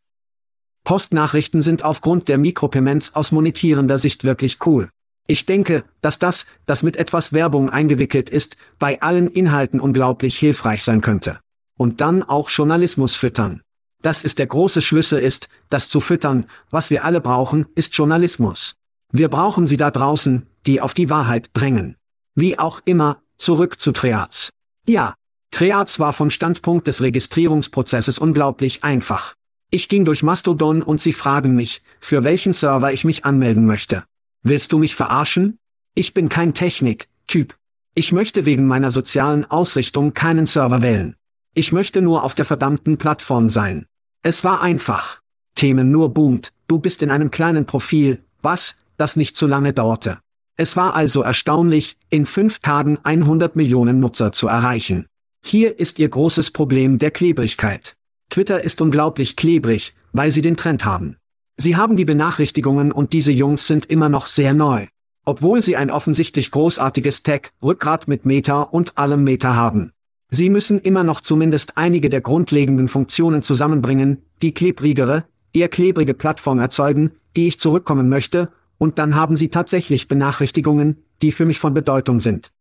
Postnachrichten sind aufgrund der Mikropayments aus monetierender Sicht wirklich cool. Ich denke, dass das, das mit etwas Werbung eingewickelt ist, bei allen Inhalten unglaublich hilfreich sein könnte. Und dann auch Journalismus füttern. Das ist der große Schlüssel ist, das zu füttern, was wir alle brauchen, ist Journalismus. Wir brauchen sie da draußen, die auf die Wahrheit drängen. Wie auch immer, zurück zu Triaz. Ja, Triaz war vom Standpunkt des Registrierungsprozesses unglaublich einfach. Ich ging durch Mastodon und sie fragen mich, für welchen Server ich mich anmelden möchte. Willst du mich verarschen? Ich bin kein Technik-Typ. Ich möchte wegen meiner sozialen Ausrichtung keinen Server wählen. Ich möchte nur auf der verdammten Plattform sein. Es war einfach. Themen nur boomt, du bist in einem kleinen Profil, was, das nicht zu lange dauerte. Es war also erstaunlich, in fünf Tagen 100 Millionen Nutzer zu erreichen. Hier ist ihr großes Problem der Klebrigkeit. Twitter ist unglaublich klebrig, weil sie den Trend haben. Sie haben die Benachrichtigungen und diese Jungs sind immer noch sehr neu. Obwohl sie ein offensichtlich großartiges Tech-Rückgrat mit Meta und allem Meta haben. Sie müssen immer noch zumindest einige der grundlegenden Funktionen zusammenbringen, die klebrigere, eher klebrige Plattform erzeugen, die ich zurückkommen möchte, und dann haben sie tatsächlich Benachrichtigungen, die für mich von Bedeutung sind.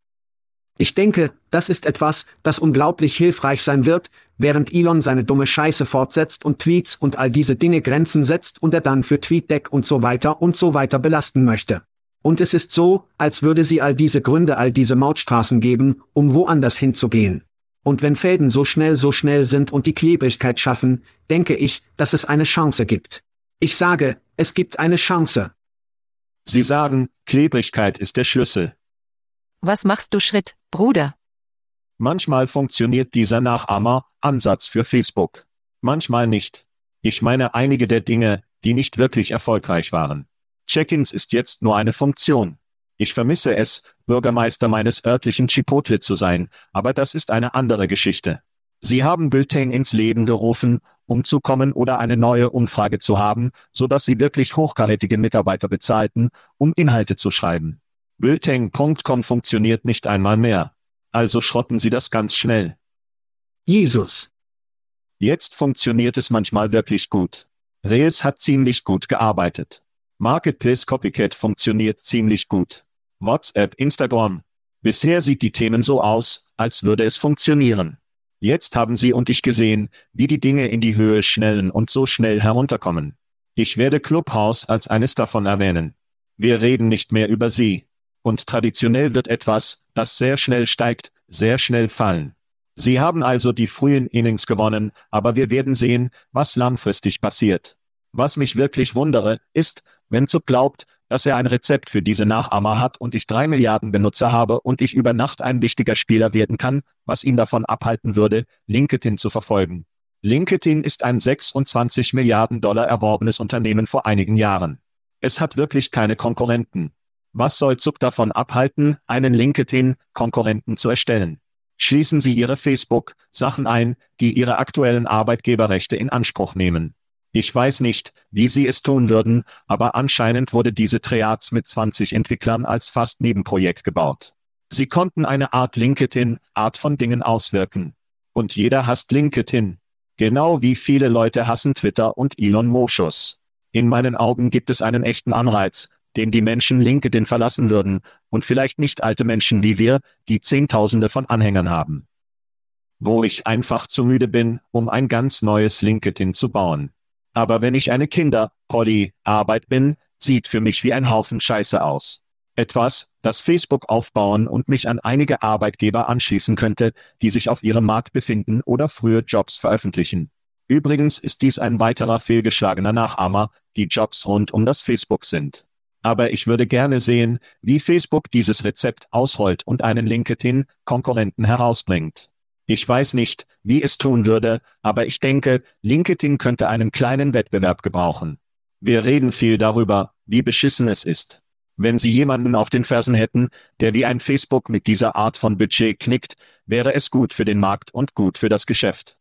Ich denke, das ist etwas, das unglaublich hilfreich sein wird, während Elon seine dumme Scheiße fortsetzt und Tweets und all diese Dinge Grenzen setzt und er dann für TweetDeck und so weiter und so weiter belasten möchte. Und es ist so, als würde sie all diese Gründe all diese Mautstraßen geben, um woanders hinzugehen. Und wenn Fäden so schnell so schnell sind und die Klebrigkeit schaffen, denke ich, dass es eine Chance gibt. Ich sage, es gibt eine Chance. Sie sagen, Klebrigkeit ist der Schlüssel. Was machst du Schritt, Bruder? Manchmal funktioniert dieser Nachahmer-Ansatz für Facebook. Manchmal nicht. Ich meine einige der Dinge, die nicht wirklich erfolgreich waren. Check-ins ist jetzt nur eine Funktion. Ich vermisse es, Bürgermeister meines örtlichen Chipotle zu sein, aber das ist eine andere Geschichte. Sie haben Bulletin ins Leben gerufen, um zu kommen oder eine neue Umfrage zu haben, so dass sie wirklich hochkarätige Mitarbeiter bezahlten, um Inhalte zu schreiben. Bulletin.com funktioniert nicht einmal mehr. Also schrotten sie das ganz schnell. Jesus. Jetzt funktioniert es manchmal wirklich gut. Rails hat ziemlich gut gearbeitet. Marketplace Copycat funktioniert ziemlich gut. WhatsApp, Instagram. Bisher sieht die Themen so aus, als würde es funktionieren. Jetzt haben Sie und ich gesehen, wie die Dinge in die Höhe schnellen und so schnell herunterkommen. Ich werde Clubhouse als eines davon erwähnen. Wir reden nicht mehr über sie. Und traditionell wird etwas, das sehr schnell steigt, sehr schnell fallen. Sie haben also die frühen Innings gewonnen, aber wir werden sehen, was langfristig passiert. Was mich wirklich wundere, ist, wenn Zuck glaubt, dass er ein Rezept für diese Nachahmer hat und ich drei Milliarden Benutzer habe und ich über Nacht ein wichtiger Spieler werden kann, was ihn davon abhalten würde, LinkedIn zu verfolgen. LinkedIn ist ein 26 Milliarden Dollar erworbenes Unternehmen vor einigen Jahren. Es hat wirklich keine Konkurrenten. Was soll Zuck davon abhalten, einen LinkedIn-Konkurrenten zu erstellen? Schließen Sie Ihre Facebook-Sachen ein, die Ihre aktuellen Arbeitgeberrechte in Anspruch nehmen. Ich weiß nicht, wie sie es tun würden, aber anscheinend wurde diese Triads mit 20 Entwicklern als fast Nebenprojekt gebaut. Sie konnten eine Art LinkedIn-Art von Dingen auswirken. Und jeder hasst LinkedIn. Genau wie viele Leute hassen Twitter und Elon Moschus. In meinen Augen gibt es einen echten Anreiz, den die Menschen LinkedIn verlassen würden, und vielleicht nicht alte Menschen wie wir, die Zehntausende von Anhängern haben. Wo ich einfach zu müde bin, um ein ganz neues LinkedIn zu bauen. Aber wenn ich eine Kinder-Polly-Arbeit bin, sieht für mich wie ein Haufen Scheiße aus. Etwas, das Facebook aufbauen und mich an einige Arbeitgeber anschließen könnte, die sich auf ihrem Markt befinden oder frühe Jobs veröffentlichen. Übrigens ist dies ein weiterer fehlgeschlagener Nachahmer, die Jobs rund um das Facebook sind. Aber ich würde gerne sehen, wie Facebook dieses Rezept ausrollt und einen LinkedIn-Konkurrenten herausbringt. Ich weiß nicht, wie es tun würde, aber ich denke, LinkedIn könnte einen kleinen Wettbewerb gebrauchen. Wir reden viel darüber, wie beschissen es ist. Wenn Sie jemanden auf den Fersen hätten, der wie ein Facebook mit dieser Art von Budget knickt, wäre es gut für den Markt und gut für das Geschäft.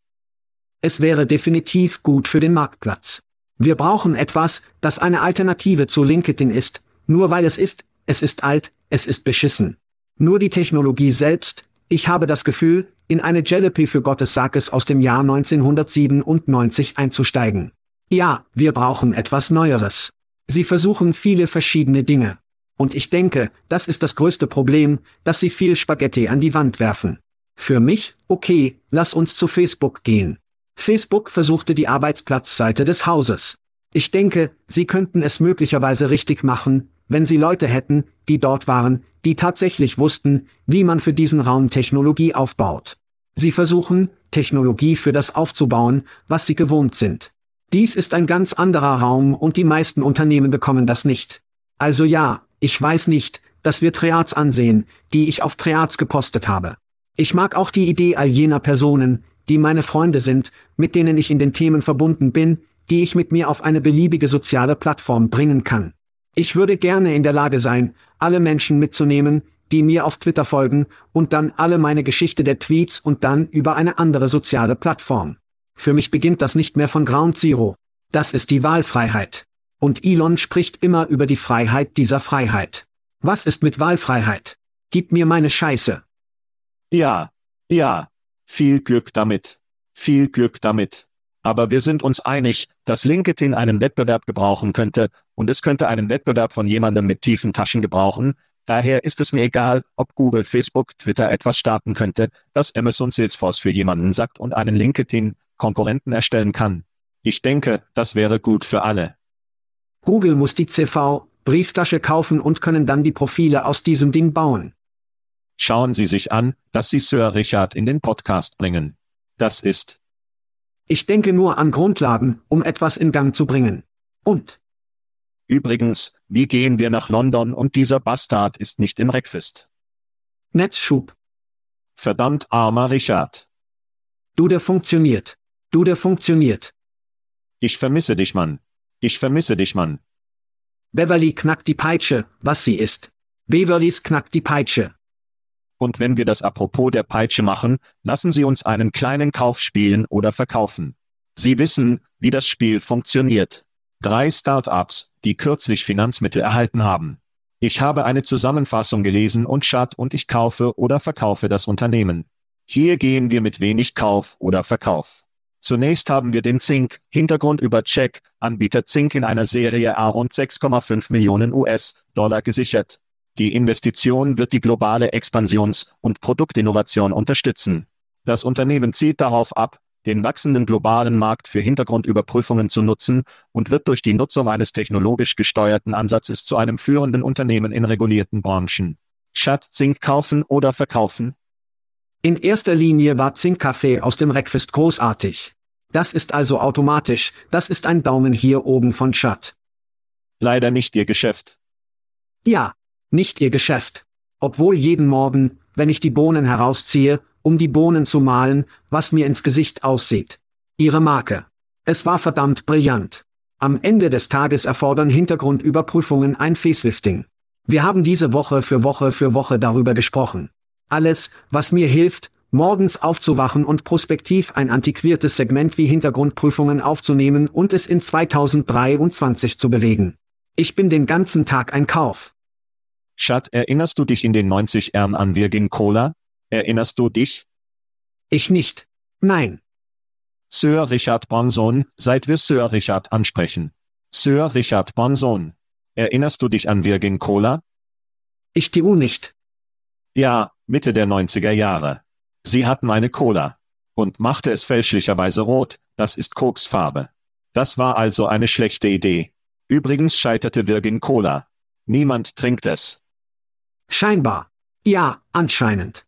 Es wäre definitiv gut für den Marktplatz. Wir brauchen etwas, das eine Alternative zu LinkedIn ist, nur weil es ist, es ist alt, es ist beschissen. Nur die Technologie selbst, ich habe das Gefühl, in eine Jalopy für Gottes Sackes aus dem Jahr 1997 einzusteigen. Ja, wir brauchen etwas Neueres. Sie versuchen viele verschiedene Dinge. Und ich denke, das ist das größte Problem, dass sie viel Spaghetti an die Wand werfen. Für mich, okay, lass uns zu Facebook gehen. Facebook versuchte die Arbeitsplatzseite des Hauses. Ich denke, sie könnten es möglicherweise richtig machen, wenn sie Leute hätten, die dort waren, die tatsächlich wussten, wie man für diesen Raum Technologie aufbaut. Sie versuchen, Technologie für das aufzubauen, was sie gewohnt sind. Dies ist ein ganz anderer Raum und die meisten Unternehmen bekommen das nicht. Also ja, ich weiß nicht, dass wir Triads ansehen, die ich auf Triads gepostet habe. Ich mag auch die Idee all jener Personen, die meine Freunde sind, mit denen ich in den Themen verbunden bin, die ich mit mir auf eine beliebige soziale Plattform bringen kann. Ich würde gerne in der Lage sein, alle Menschen mitzunehmen, die mir auf Twitter folgen, und dann alle meine Geschichte der Tweets und dann über eine andere soziale Plattform. Für mich beginnt das nicht mehr von Ground Zero. Das ist die Wahlfreiheit. Und Elon spricht immer über die Freiheit dieser Freiheit. Was ist mit Wahlfreiheit? Gib mir meine Scheiße. Ja, ja. Viel Glück damit. Viel Glück damit. Aber wir sind uns einig, dass LinkedIn einen Wettbewerb gebrauchen könnte, und es könnte einen Wettbewerb von jemandem mit tiefen Taschen gebrauchen, Daher ist es mir egal, ob Google, Facebook, Twitter etwas starten könnte, das Amazon Salesforce für jemanden sagt und einen LinkedIn-Konkurrenten erstellen kann. Ich denke, das wäre gut für alle. Google muss die CV, Brieftasche kaufen und können dann die Profile aus diesem Ding bauen. Schauen Sie sich an, dass Sie Sir Richard in den Podcast bringen. Das ist. Ich denke nur an Grundlagen, um etwas in Gang zu bringen. Und. Übrigens, wie gehen wir nach London und dieser Bastard ist nicht im Reckfest? Netzschub. Verdammt armer Richard. Du der funktioniert. Du der funktioniert. Ich vermisse dich, Mann. Ich vermisse dich, Mann. Beverly knackt die Peitsche, was sie ist. Beverlys knackt die Peitsche. Und wenn wir das apropos der Peitsche machen, lassen Sie uns einen kleinen Kauf spielen oder verkaufen. Sie wissen, wie das Spiel funktioniert. Drei Startups, die kürzlich Finanzmittel erhalten haben. Ich habe eine Zusammenfassung gelesen und Schad und ich kaufe oder verkaufe das Unternehmen. Hier gehen wir mit wenig Kauf oder Verkauf. Zunächst haben wir den Zink, Hintergrund über Check, Anbieter Zink in einer Serie A rund 6,5 Millionen US-Dollar gesichert. Die Investition wird die globale Expansions- und Produktinnovation unterstützen. Das Unternehmen zielt darauf ab, den wachsenden globalen Markt für Hintergrundüberprüfungen zu nutzen und wird durch die Nutzung eines technologisch gesteuerten Ansatzes zu einem führenden Unternehmen in regulierten Branchen. Chat Zink kaufen oder verkaufen? In erster Linie war Zinkkaffee aus dem Reckfest großartig. Das ist also automatisch, das ist ein Daumen hier oben von Chat. Leider nicht Ihr Geschäft. Ja, nicht Ihr Geschäft. Obwohl jeden Morgen, wenn ich die Bohnen herausziehe, um die Bohnen zu malen, was mir ins Gesicht aussieht. Ihre Marke. Es war verdammt brillant. Am Ende des Tages erfordern Hintergrundüberprüfungen ein Facelifting. Wir haben diese Woche für Woche für Woche darüber gesprochen. Alles, was mir hilft, morgens aufzuwachen und prospektiv ein antiquiertes Segment wie Hintergrundprüfungen aufzunehmen und es in 2023 zu bewegen. Ich bin den ganzen Tag ein Kauf. Schat, erinnerst du dich in den 90 Ern an Virgin Cola? Erinnerst du dich? Ich nicht. Nein. Sir Richard Bonson, seit wir Sir Richard ansprechen. Sir Richard Bonson. Erinnerst du dich an Virgin Cola? Ich TU nicht. Ja, Mitte der 90er Jahre. Sie hatten eine Cola. Und machte es fälschlicherweise rot, das ist Koksfarbe. Das war also eine schlechte Idee. Übrigens scheiterte Virgin Cola. Niemand trinkt es. Scheinbar. Ja, anscheinend.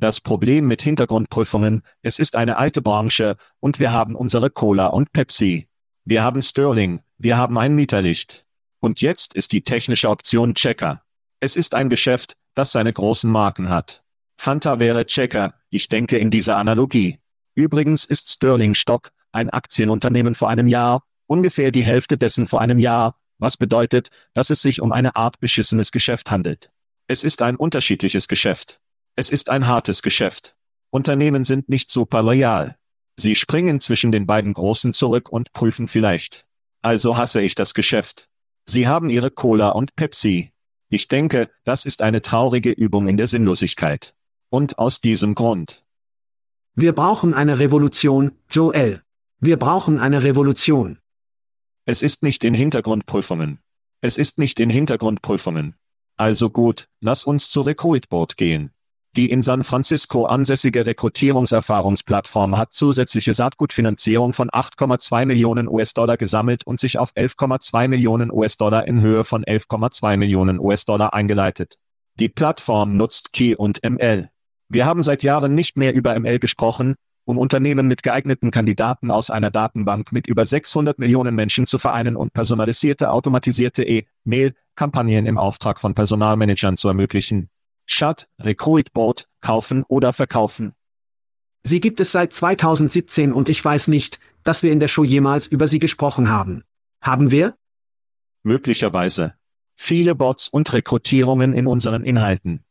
Das Problem mit Hintergrundprüfungen, es ist eine alte Branche, und wir haben unsere Cola und Pepsi. Wir haben Sterling, wir haben ein Mieterlicht. Und jetzt ist die technische Option Checker. Es ist ein Geschäft, das seine großen Marken hat. Fanta wäre Checker, ich denke in dieser Analogie. Übrigens ist Sterling Stock, ein Aktienunternehmen vor einem Jahr, ungefähr die Hälfte dessen vor einem Jahr, was bedeutet, dass es sich um eine Art beschissenes Geschäft handelt. Es ist ein unterschiedliches Geschäft. Es ist ein hartes Geschäft. Unternehmen sind nicht super loyal. Sie springen zwischen den beiden Großen zurück und prüfen vielleicht. Also hasse ich das Geschäft. Sie haben ihre Cola und Pepsi. Ich denke, das ist eine traurige Übung in der Sinnlosigkeit. Und aus diesem Grund. Wir brauchen eine Revolution, Joel. Wir brauchen eine Revolution. Es ist nicht in Hintergrundprüfungen. Es ist nicht in Hintergrundprüfungen. Also gut, lass uns zu Recruitboard gehen. Die in San Francisco ansässige Rekrutierungserfahrungsplattform hat zusätzliche Saatgutfinanzierung von 8,2 Millionen US-Dollar gesammelt und sich auf 11,2 Millionen US-Dollar in Höhe von 11,2 Millionen US-Dollar eingeleitet. Die Plattform nutzt Key und ML. Wir haben seit Jahren nicht mehr über ML gesprochen, um Unternehmen mit geeigneten Kandidaten aus einer Datenbank mit über 600 Millionen Menschen zu vereinen und personalisierte automatisierte E-Mail-Kampagnen im Auftrag von Personalmanagern zu ermöglichen. Shut, Recruit Board, kaufen oder verkaufen. Sie gibt es seit 2017 und ich weiß nicht, dass wir in der Show jemals über sie gesprochen haben. Haben wir? Möglicherweise. Viele Bots und Rekrutierungen in unseren Inhalten.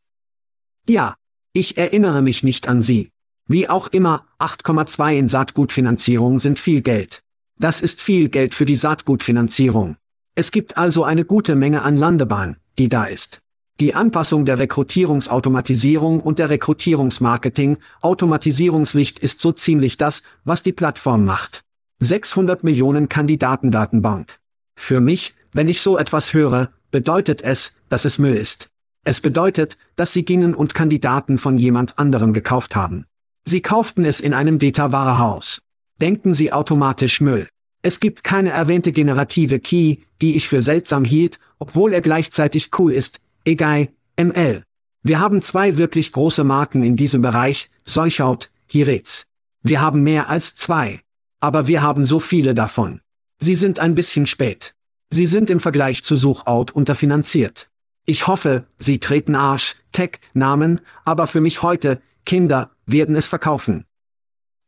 Ja. Ich erinnere mich nicht an sie. Wie auch immer, 8,2 in Saatgutfinanzierung sind viel Geld. Das ist viel Geld für die Saatgutfinanzierung. Es gibt also eine gute Menge an Landebahn, die da ist. Die Anpassung der Rekrutierungsautomatisierung und der Rekrutierungsmarketing, Automatisierungslicht ist so ziemlich das, was die Plattform macht. 600 Millionen Kandidatendatenbank. Für mich, wenn ich so etwas höre, bedeutet es, dass es Müll ist. Es bedeutet, dass sie gingen und Kandidaten von jemand anderem gekauft haben. Sie kauften es in einem Data Warehouse. Denken Sie automatisch Müll. Es gibt keine erwähnte generative Key, die ich für seltsam hielt, obwohl er gleichzeitig cool ist, egal, ML. Wir haben zwei wirklich große Marken in diesem Bereich, Seuchout, Hiretz. Wir haben mehr als zwei. Aber wir haben so viele davon. Sie sind ein bisschen spät. Sie sind im Vergleich zu Suchout unterfinanziert. Ich hoffe, sie treten Arsch, Tech, Namen, aber für mich heute, Kinder, werden es verkaufen.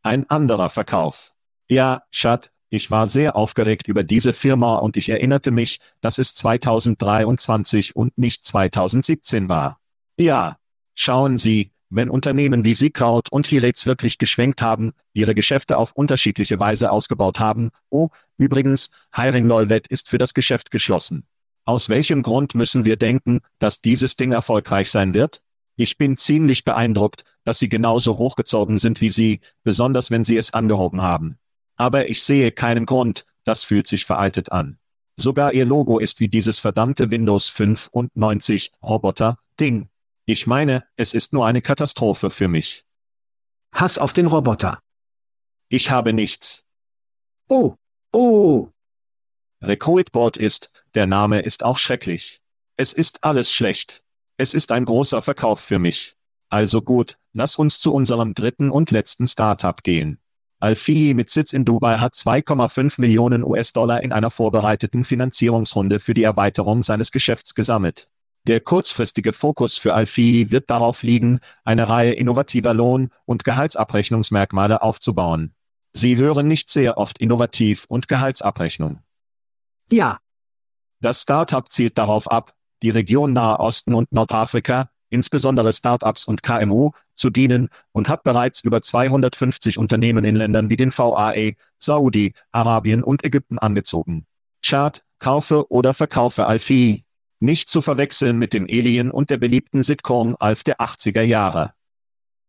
Ein anderer Verkauf. Ja, Schat, ich war sehr aufgeregt über diese Firma und ich erinnerte mich, dass es 2023 und nicht 2017 war. Ja. Schauen Sie, wenn Unternehmen wie Seakraut und Hiretz wirklich geschwenkt haben, ihre Geschäfte auf unterschiedliche Weise ausgebaut haben, oh, übrigens, Hiring Lolvet ist für das Geschäft geschlossen. Aus welchem Grund müssen wir denken, dass dieses Ding erfolgreich sein wird? Ich bin ziemlich beeindruckt, dass sie genauso hochgezogen sind wie sie, besonders wenn sie es angehoben haben. Aber ich sehe keinen Grund, das fühlt sich veraltet an. Sogar ihr Logo ist wie dieses verdammte Windows 95 Roboter Ding. Ich meine, es ist nur eine Katastrophe für mich. Hass auf den Roboter. Ich habe nichts. Oh, oh. Recruitboard ist, der Name ist auch schrecklich. Es ist alles schlecht. Es ist ein großer Verkauf für mich. Also gut, lass uns zu unserem dritten und letzten Startup gehen. Alfie mit Sitz in Dubai hat 2,5 Millionen US-Dollar in einer vorbereiteten Finanzierungsrunde für die Erweiterung seines Geschäfts gesammelt. Der kurzfristige Fokus für Alfie wird darauf liegen, eine Reihe innovativer Lohn- und Gehaltsabrechnungsmerkmale aufzubauen. Sie hören nicht sehr oft innovativ und Gehaltsabrechnung. Ja, das Startup zielt darauf ab, die Region Nahe Osten und Nordafrika, insbesondere Startups und KMU, zu dienen und hat bereits über 250 Unternehmen in Ländern wie den VAE, Saudi, Arabien und Ägypten angezogen. Chart, kaufe oder verkaufe Alfie. Nicht zu verwechseln mit dem Alien und der beliebten Sitcom Alf der 80er Jahre.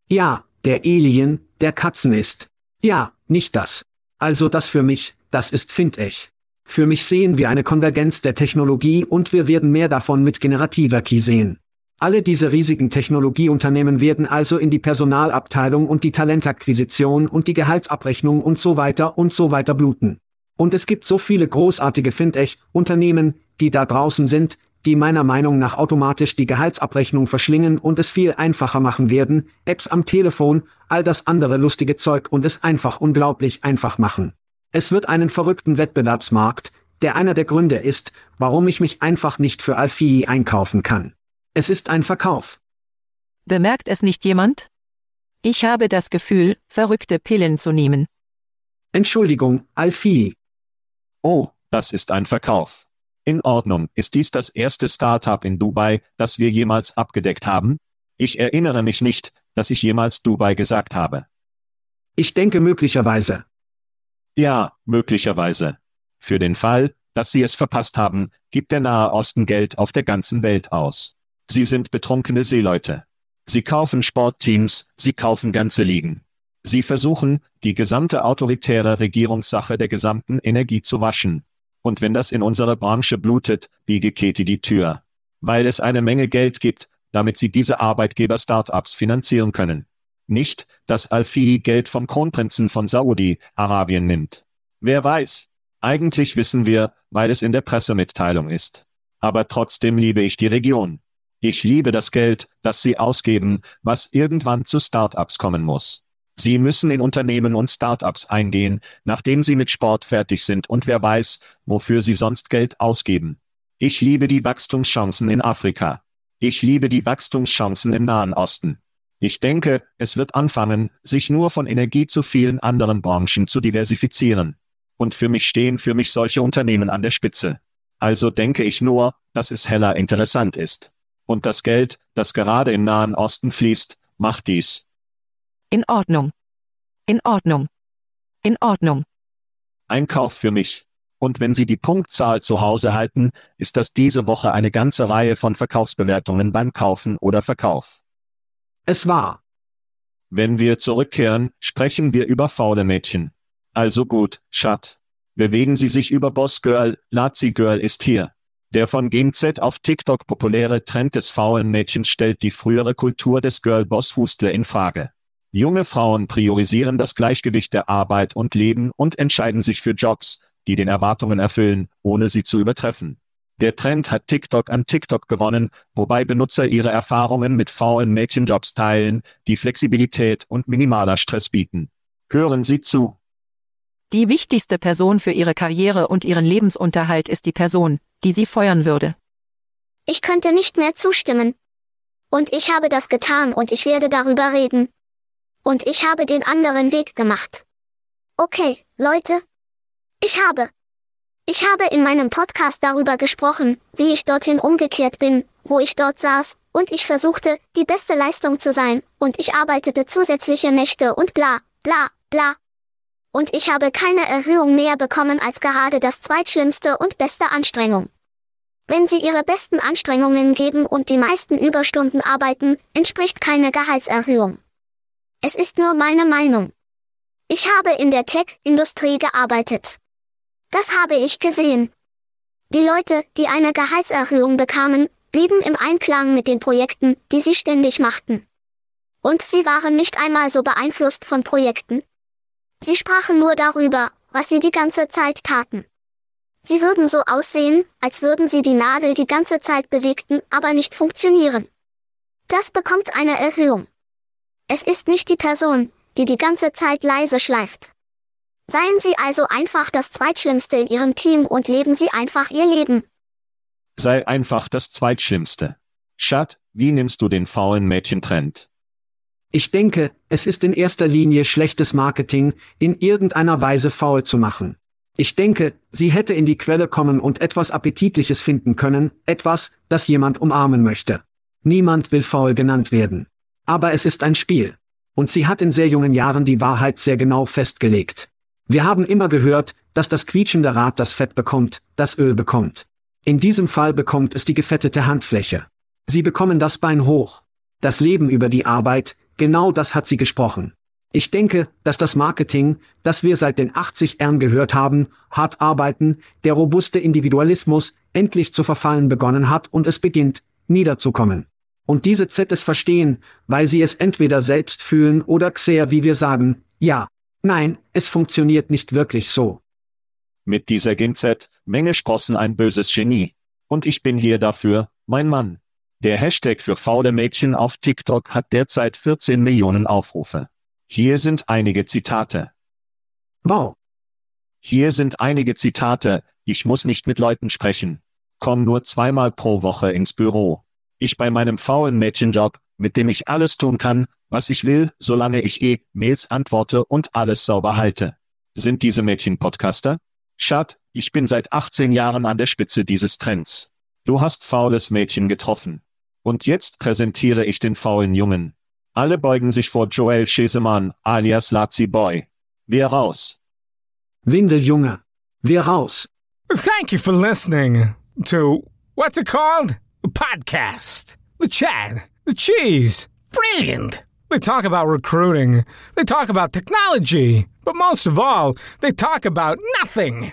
Ja, der Alien, der Katzen ist. Ja, nicht das. Also das für mich, das ist Fintech. Für mich sehen wir eine Konvergenz der Technologie und wir werden mehr davon mit generativer Key sehen. Alle diese riesigen Technologieunternehmen werden also in die Personalabteilung und die Talentakquisition und die Gehaltsabrechnung und so weiter und so weiter bluten. Und es gibt so viele großartige Fintech-Unternehmen, die da draußen sind, die meiner Meinung nach automatisch die Gehaltsabrechnung verschlingen und es viel einfacher machen werden, Apps am Telefon, all das andere lustige Zeug und es einfach unglaublich einfach machen. Es wird einen verrückten Wettbewerbsmarkt, der einer der Gründe ist, warum ich mich einfach nicht für Alfii einkaufen kann. Es ist ein Verkauf. Bemerkt es nicht jemand? Ich habe das Gefühl, verrückte Pillen zu nehmen. Entschuldigung, Alfii. Oh, das ist ein Verkauf. In Ordnung, ist dies das erste Startup in Dubai, das wir jemals abgedeckt haben? Ich erinnere mich nicht, dass ich jemals Dubai gesagt habe. Ich denke möglicherweise. Ja, möglicherweise. Für den Fall, dass Sie es verpasst haben, gibt der Nahe Osten Geld auf der ganzen Welt aus. Sie sind betrunkene Seeleute. Sie kaufen Sportteams, sie kaufen ganze Ligen. Sie versuchen, die gesamte autoritäre Regierungssache der gesamten Energie zu waschen. Und wenn das in unserer Branche blutet, biege Keti die Tür. Weil es eine Menge Geld gibt, damit sie diese Arbeitgeber-Startups finanzieren können. Nicht, dass Alfie Geld vom Kronprinzen von Saudi-Arabien nimmt. Wer weiß? Eigentlich wissen wir, weil es in der Pressemitteilung ist. Aber trotzdem liebe ich die Region. Ich liebe das Geld, das sie ausgeben, was irgendwann zu Startups kommen muss. Sie müssen in Unternehmen und Startups eingehen, nachdem sie mit Sport fertig sind und wer weiß, wofür sie sonst Geld ausgeben. Ich liebe die Wachstumschancen in Afrika. Ich liebe die Wachstumschancen im Nahen Osten. Ich denke, es wird anfangen, sich nur von Energie zu vielen anderen Branchen zu diversifizieren. Und für mich stehen für mich solche Unternehmen an der Spitze. Also denke ich nur, dass es heller interessant ist. Und das Geld, das gerade im Nahen Osten fließt, macht dies. In Ordnung. In Ordnung. In Ordnung. Einkauf für mich. Und wenn Sie die Punktzahl zu Hause halten, ist das diese Woche eine ganze Reihe von Verkaufsbewertungen beim Kaufen oder Verkauf. Es war. Wenn wir zurückkehren, sprechen wir über faule Mädchen. Also gut, Schat. Bewegen Sie sich über Boss Girl, Lazi Girl ist hier. Der von GameZ auf TikTok populäre Trend des faulen Mädchens stellt die frühere Kultur des Girl-Boss-Hustler in Frage. Junge Frauen priorisieren das Gleichgewicht der Arbeit und Leben und entscheiden sich für Jobs, die den Erwartungen erfüllen, ohne sie zu übertreffen. Der Trend hat TikTok an TikTok gewonnen, wobei Benutzer ihre Erfahrungen mit faulen Mädchenjobs teilen, die Flexibilität und minimaler Stress bieten. Hören Sie zu. Die wichtigste Person für ihre Karriere und ihren Lebensunterhalt ist die Person, die sie feuern würde. Ich könnte nicht mehr zustimmen. Und ich habe das getan und ich werde darüber reden. Und ich habe den anderen Weg gemacht. Okay, Leute. Ich habe. Ich habe in meinem Podcast darüber gesprochen, wie ich dorthin umgekehrt bin, wo ich dort saß, und ich versuchte, die beste Leistung zu sein, und ich arbeitete zusätzliche Nächte und bla, bla, bla. Und ich habe keine Erhöhung mehr bekommen als gerade das zweitschlimmste und beste Anstrengung. Wenn Sie Ihre besten Anstrengungen geben und die meisten Überstunden arbeiten, entspricht keine Gehaltserhöhung. Es ist nur meine Meinung. Ich habe in der Tech-Industrie gearbeitet. Das habe ich gesehen. Die Leute, die eine Gehaltserhöhung bekamen, blieben im Einklang mit den Projekten, die sie ständig machten. Und sie waren nicht einmal so beeinflusst von Projekten. Sie sprachen nur darüber, was sie die ganze Zeit taten. Sie würden so aussehen, als würden sie die Nadel die ganze Zeit bewegten, aber nicht funktionieren. Das bekommt eine Erhöhung. Es ist nicht die Person, die die ganze Zeit leise schleift. Seien Sie also einfach das Zweitschlimmste in Ihrem Team und leben Sie einfach Ihr Leben. Sei einfach das Zweitschlimmste. Schat, wie nimmst du den faulen Mädchentrend? Ich denke, es ist in erster Linie schlechtes Marketing, in irgendeiner Weise faul zu machen. Ich denke, sie hätte in die Quelle kommen und etwas Appetitliches finden können, etwas, das jemand umarmen möchte. Niemand will faul genannt werden. Aber es ist ein Spiel. Und sie hat in sehr jungen Jahren die Wahrheit sehr genau festgelegt. Wir haben immer gehört, dass das quietschende Rad das Fett bekommt, das Öl bekommt. In diesem Fall bekommt es die gefettete Handfläche. Sie bekommen das Bein hoch. Das Leben über die Arbeit, genau das hat sie gesprochen. Ich denke, dass das Marketing, das wir seit den 80 Ern gehört haben, hart arbeiten, der robuste Individualismus, endlich zu verfallen begonnen hat und es beginnt, niederzukommen. Und diese Z es verstehen, weil sie es entweder selbst fühlen oder xer wie wir sagen, ja, nein, es funktioniert nicht wirklich so. Mit dieser GZ, Menge Sprossen ein böses Genie. Und ich bin hier dafür, mein Mann. Der Hashtag für faule Mädchen auf TikTok hat derzeit 14 Millionen Aufrufe. Hier sind einige Zitate. Wow. Hier sind einige Zitate, ich muss nicht mit Leuten sprechen. Komm nur zweimal pro Woche ins Büro. Ich bei meinem faulen Mädchenjob, mit dem ich alles tun kann, was ich will, solange ich eh Mails antworte und alles sauber halte. Sind diese Mädchen Podcaster? Schat, ich bin seit 18 Jahren an der Spitze dieses Trends. Du hast faules Mädchen getroffen. Und jetzt präsentiere ich den faulen Jungen. Alle beugen sich vor Joel Schesemann, alias Lazi Boy. Wir raus. Windeljunge. Wir raus. Thank you for listening to what's it called? A podcast. The chat. The cheese. Brilliant. They talk about recruiting. They talk about technology. But most of all, they talk about nothing.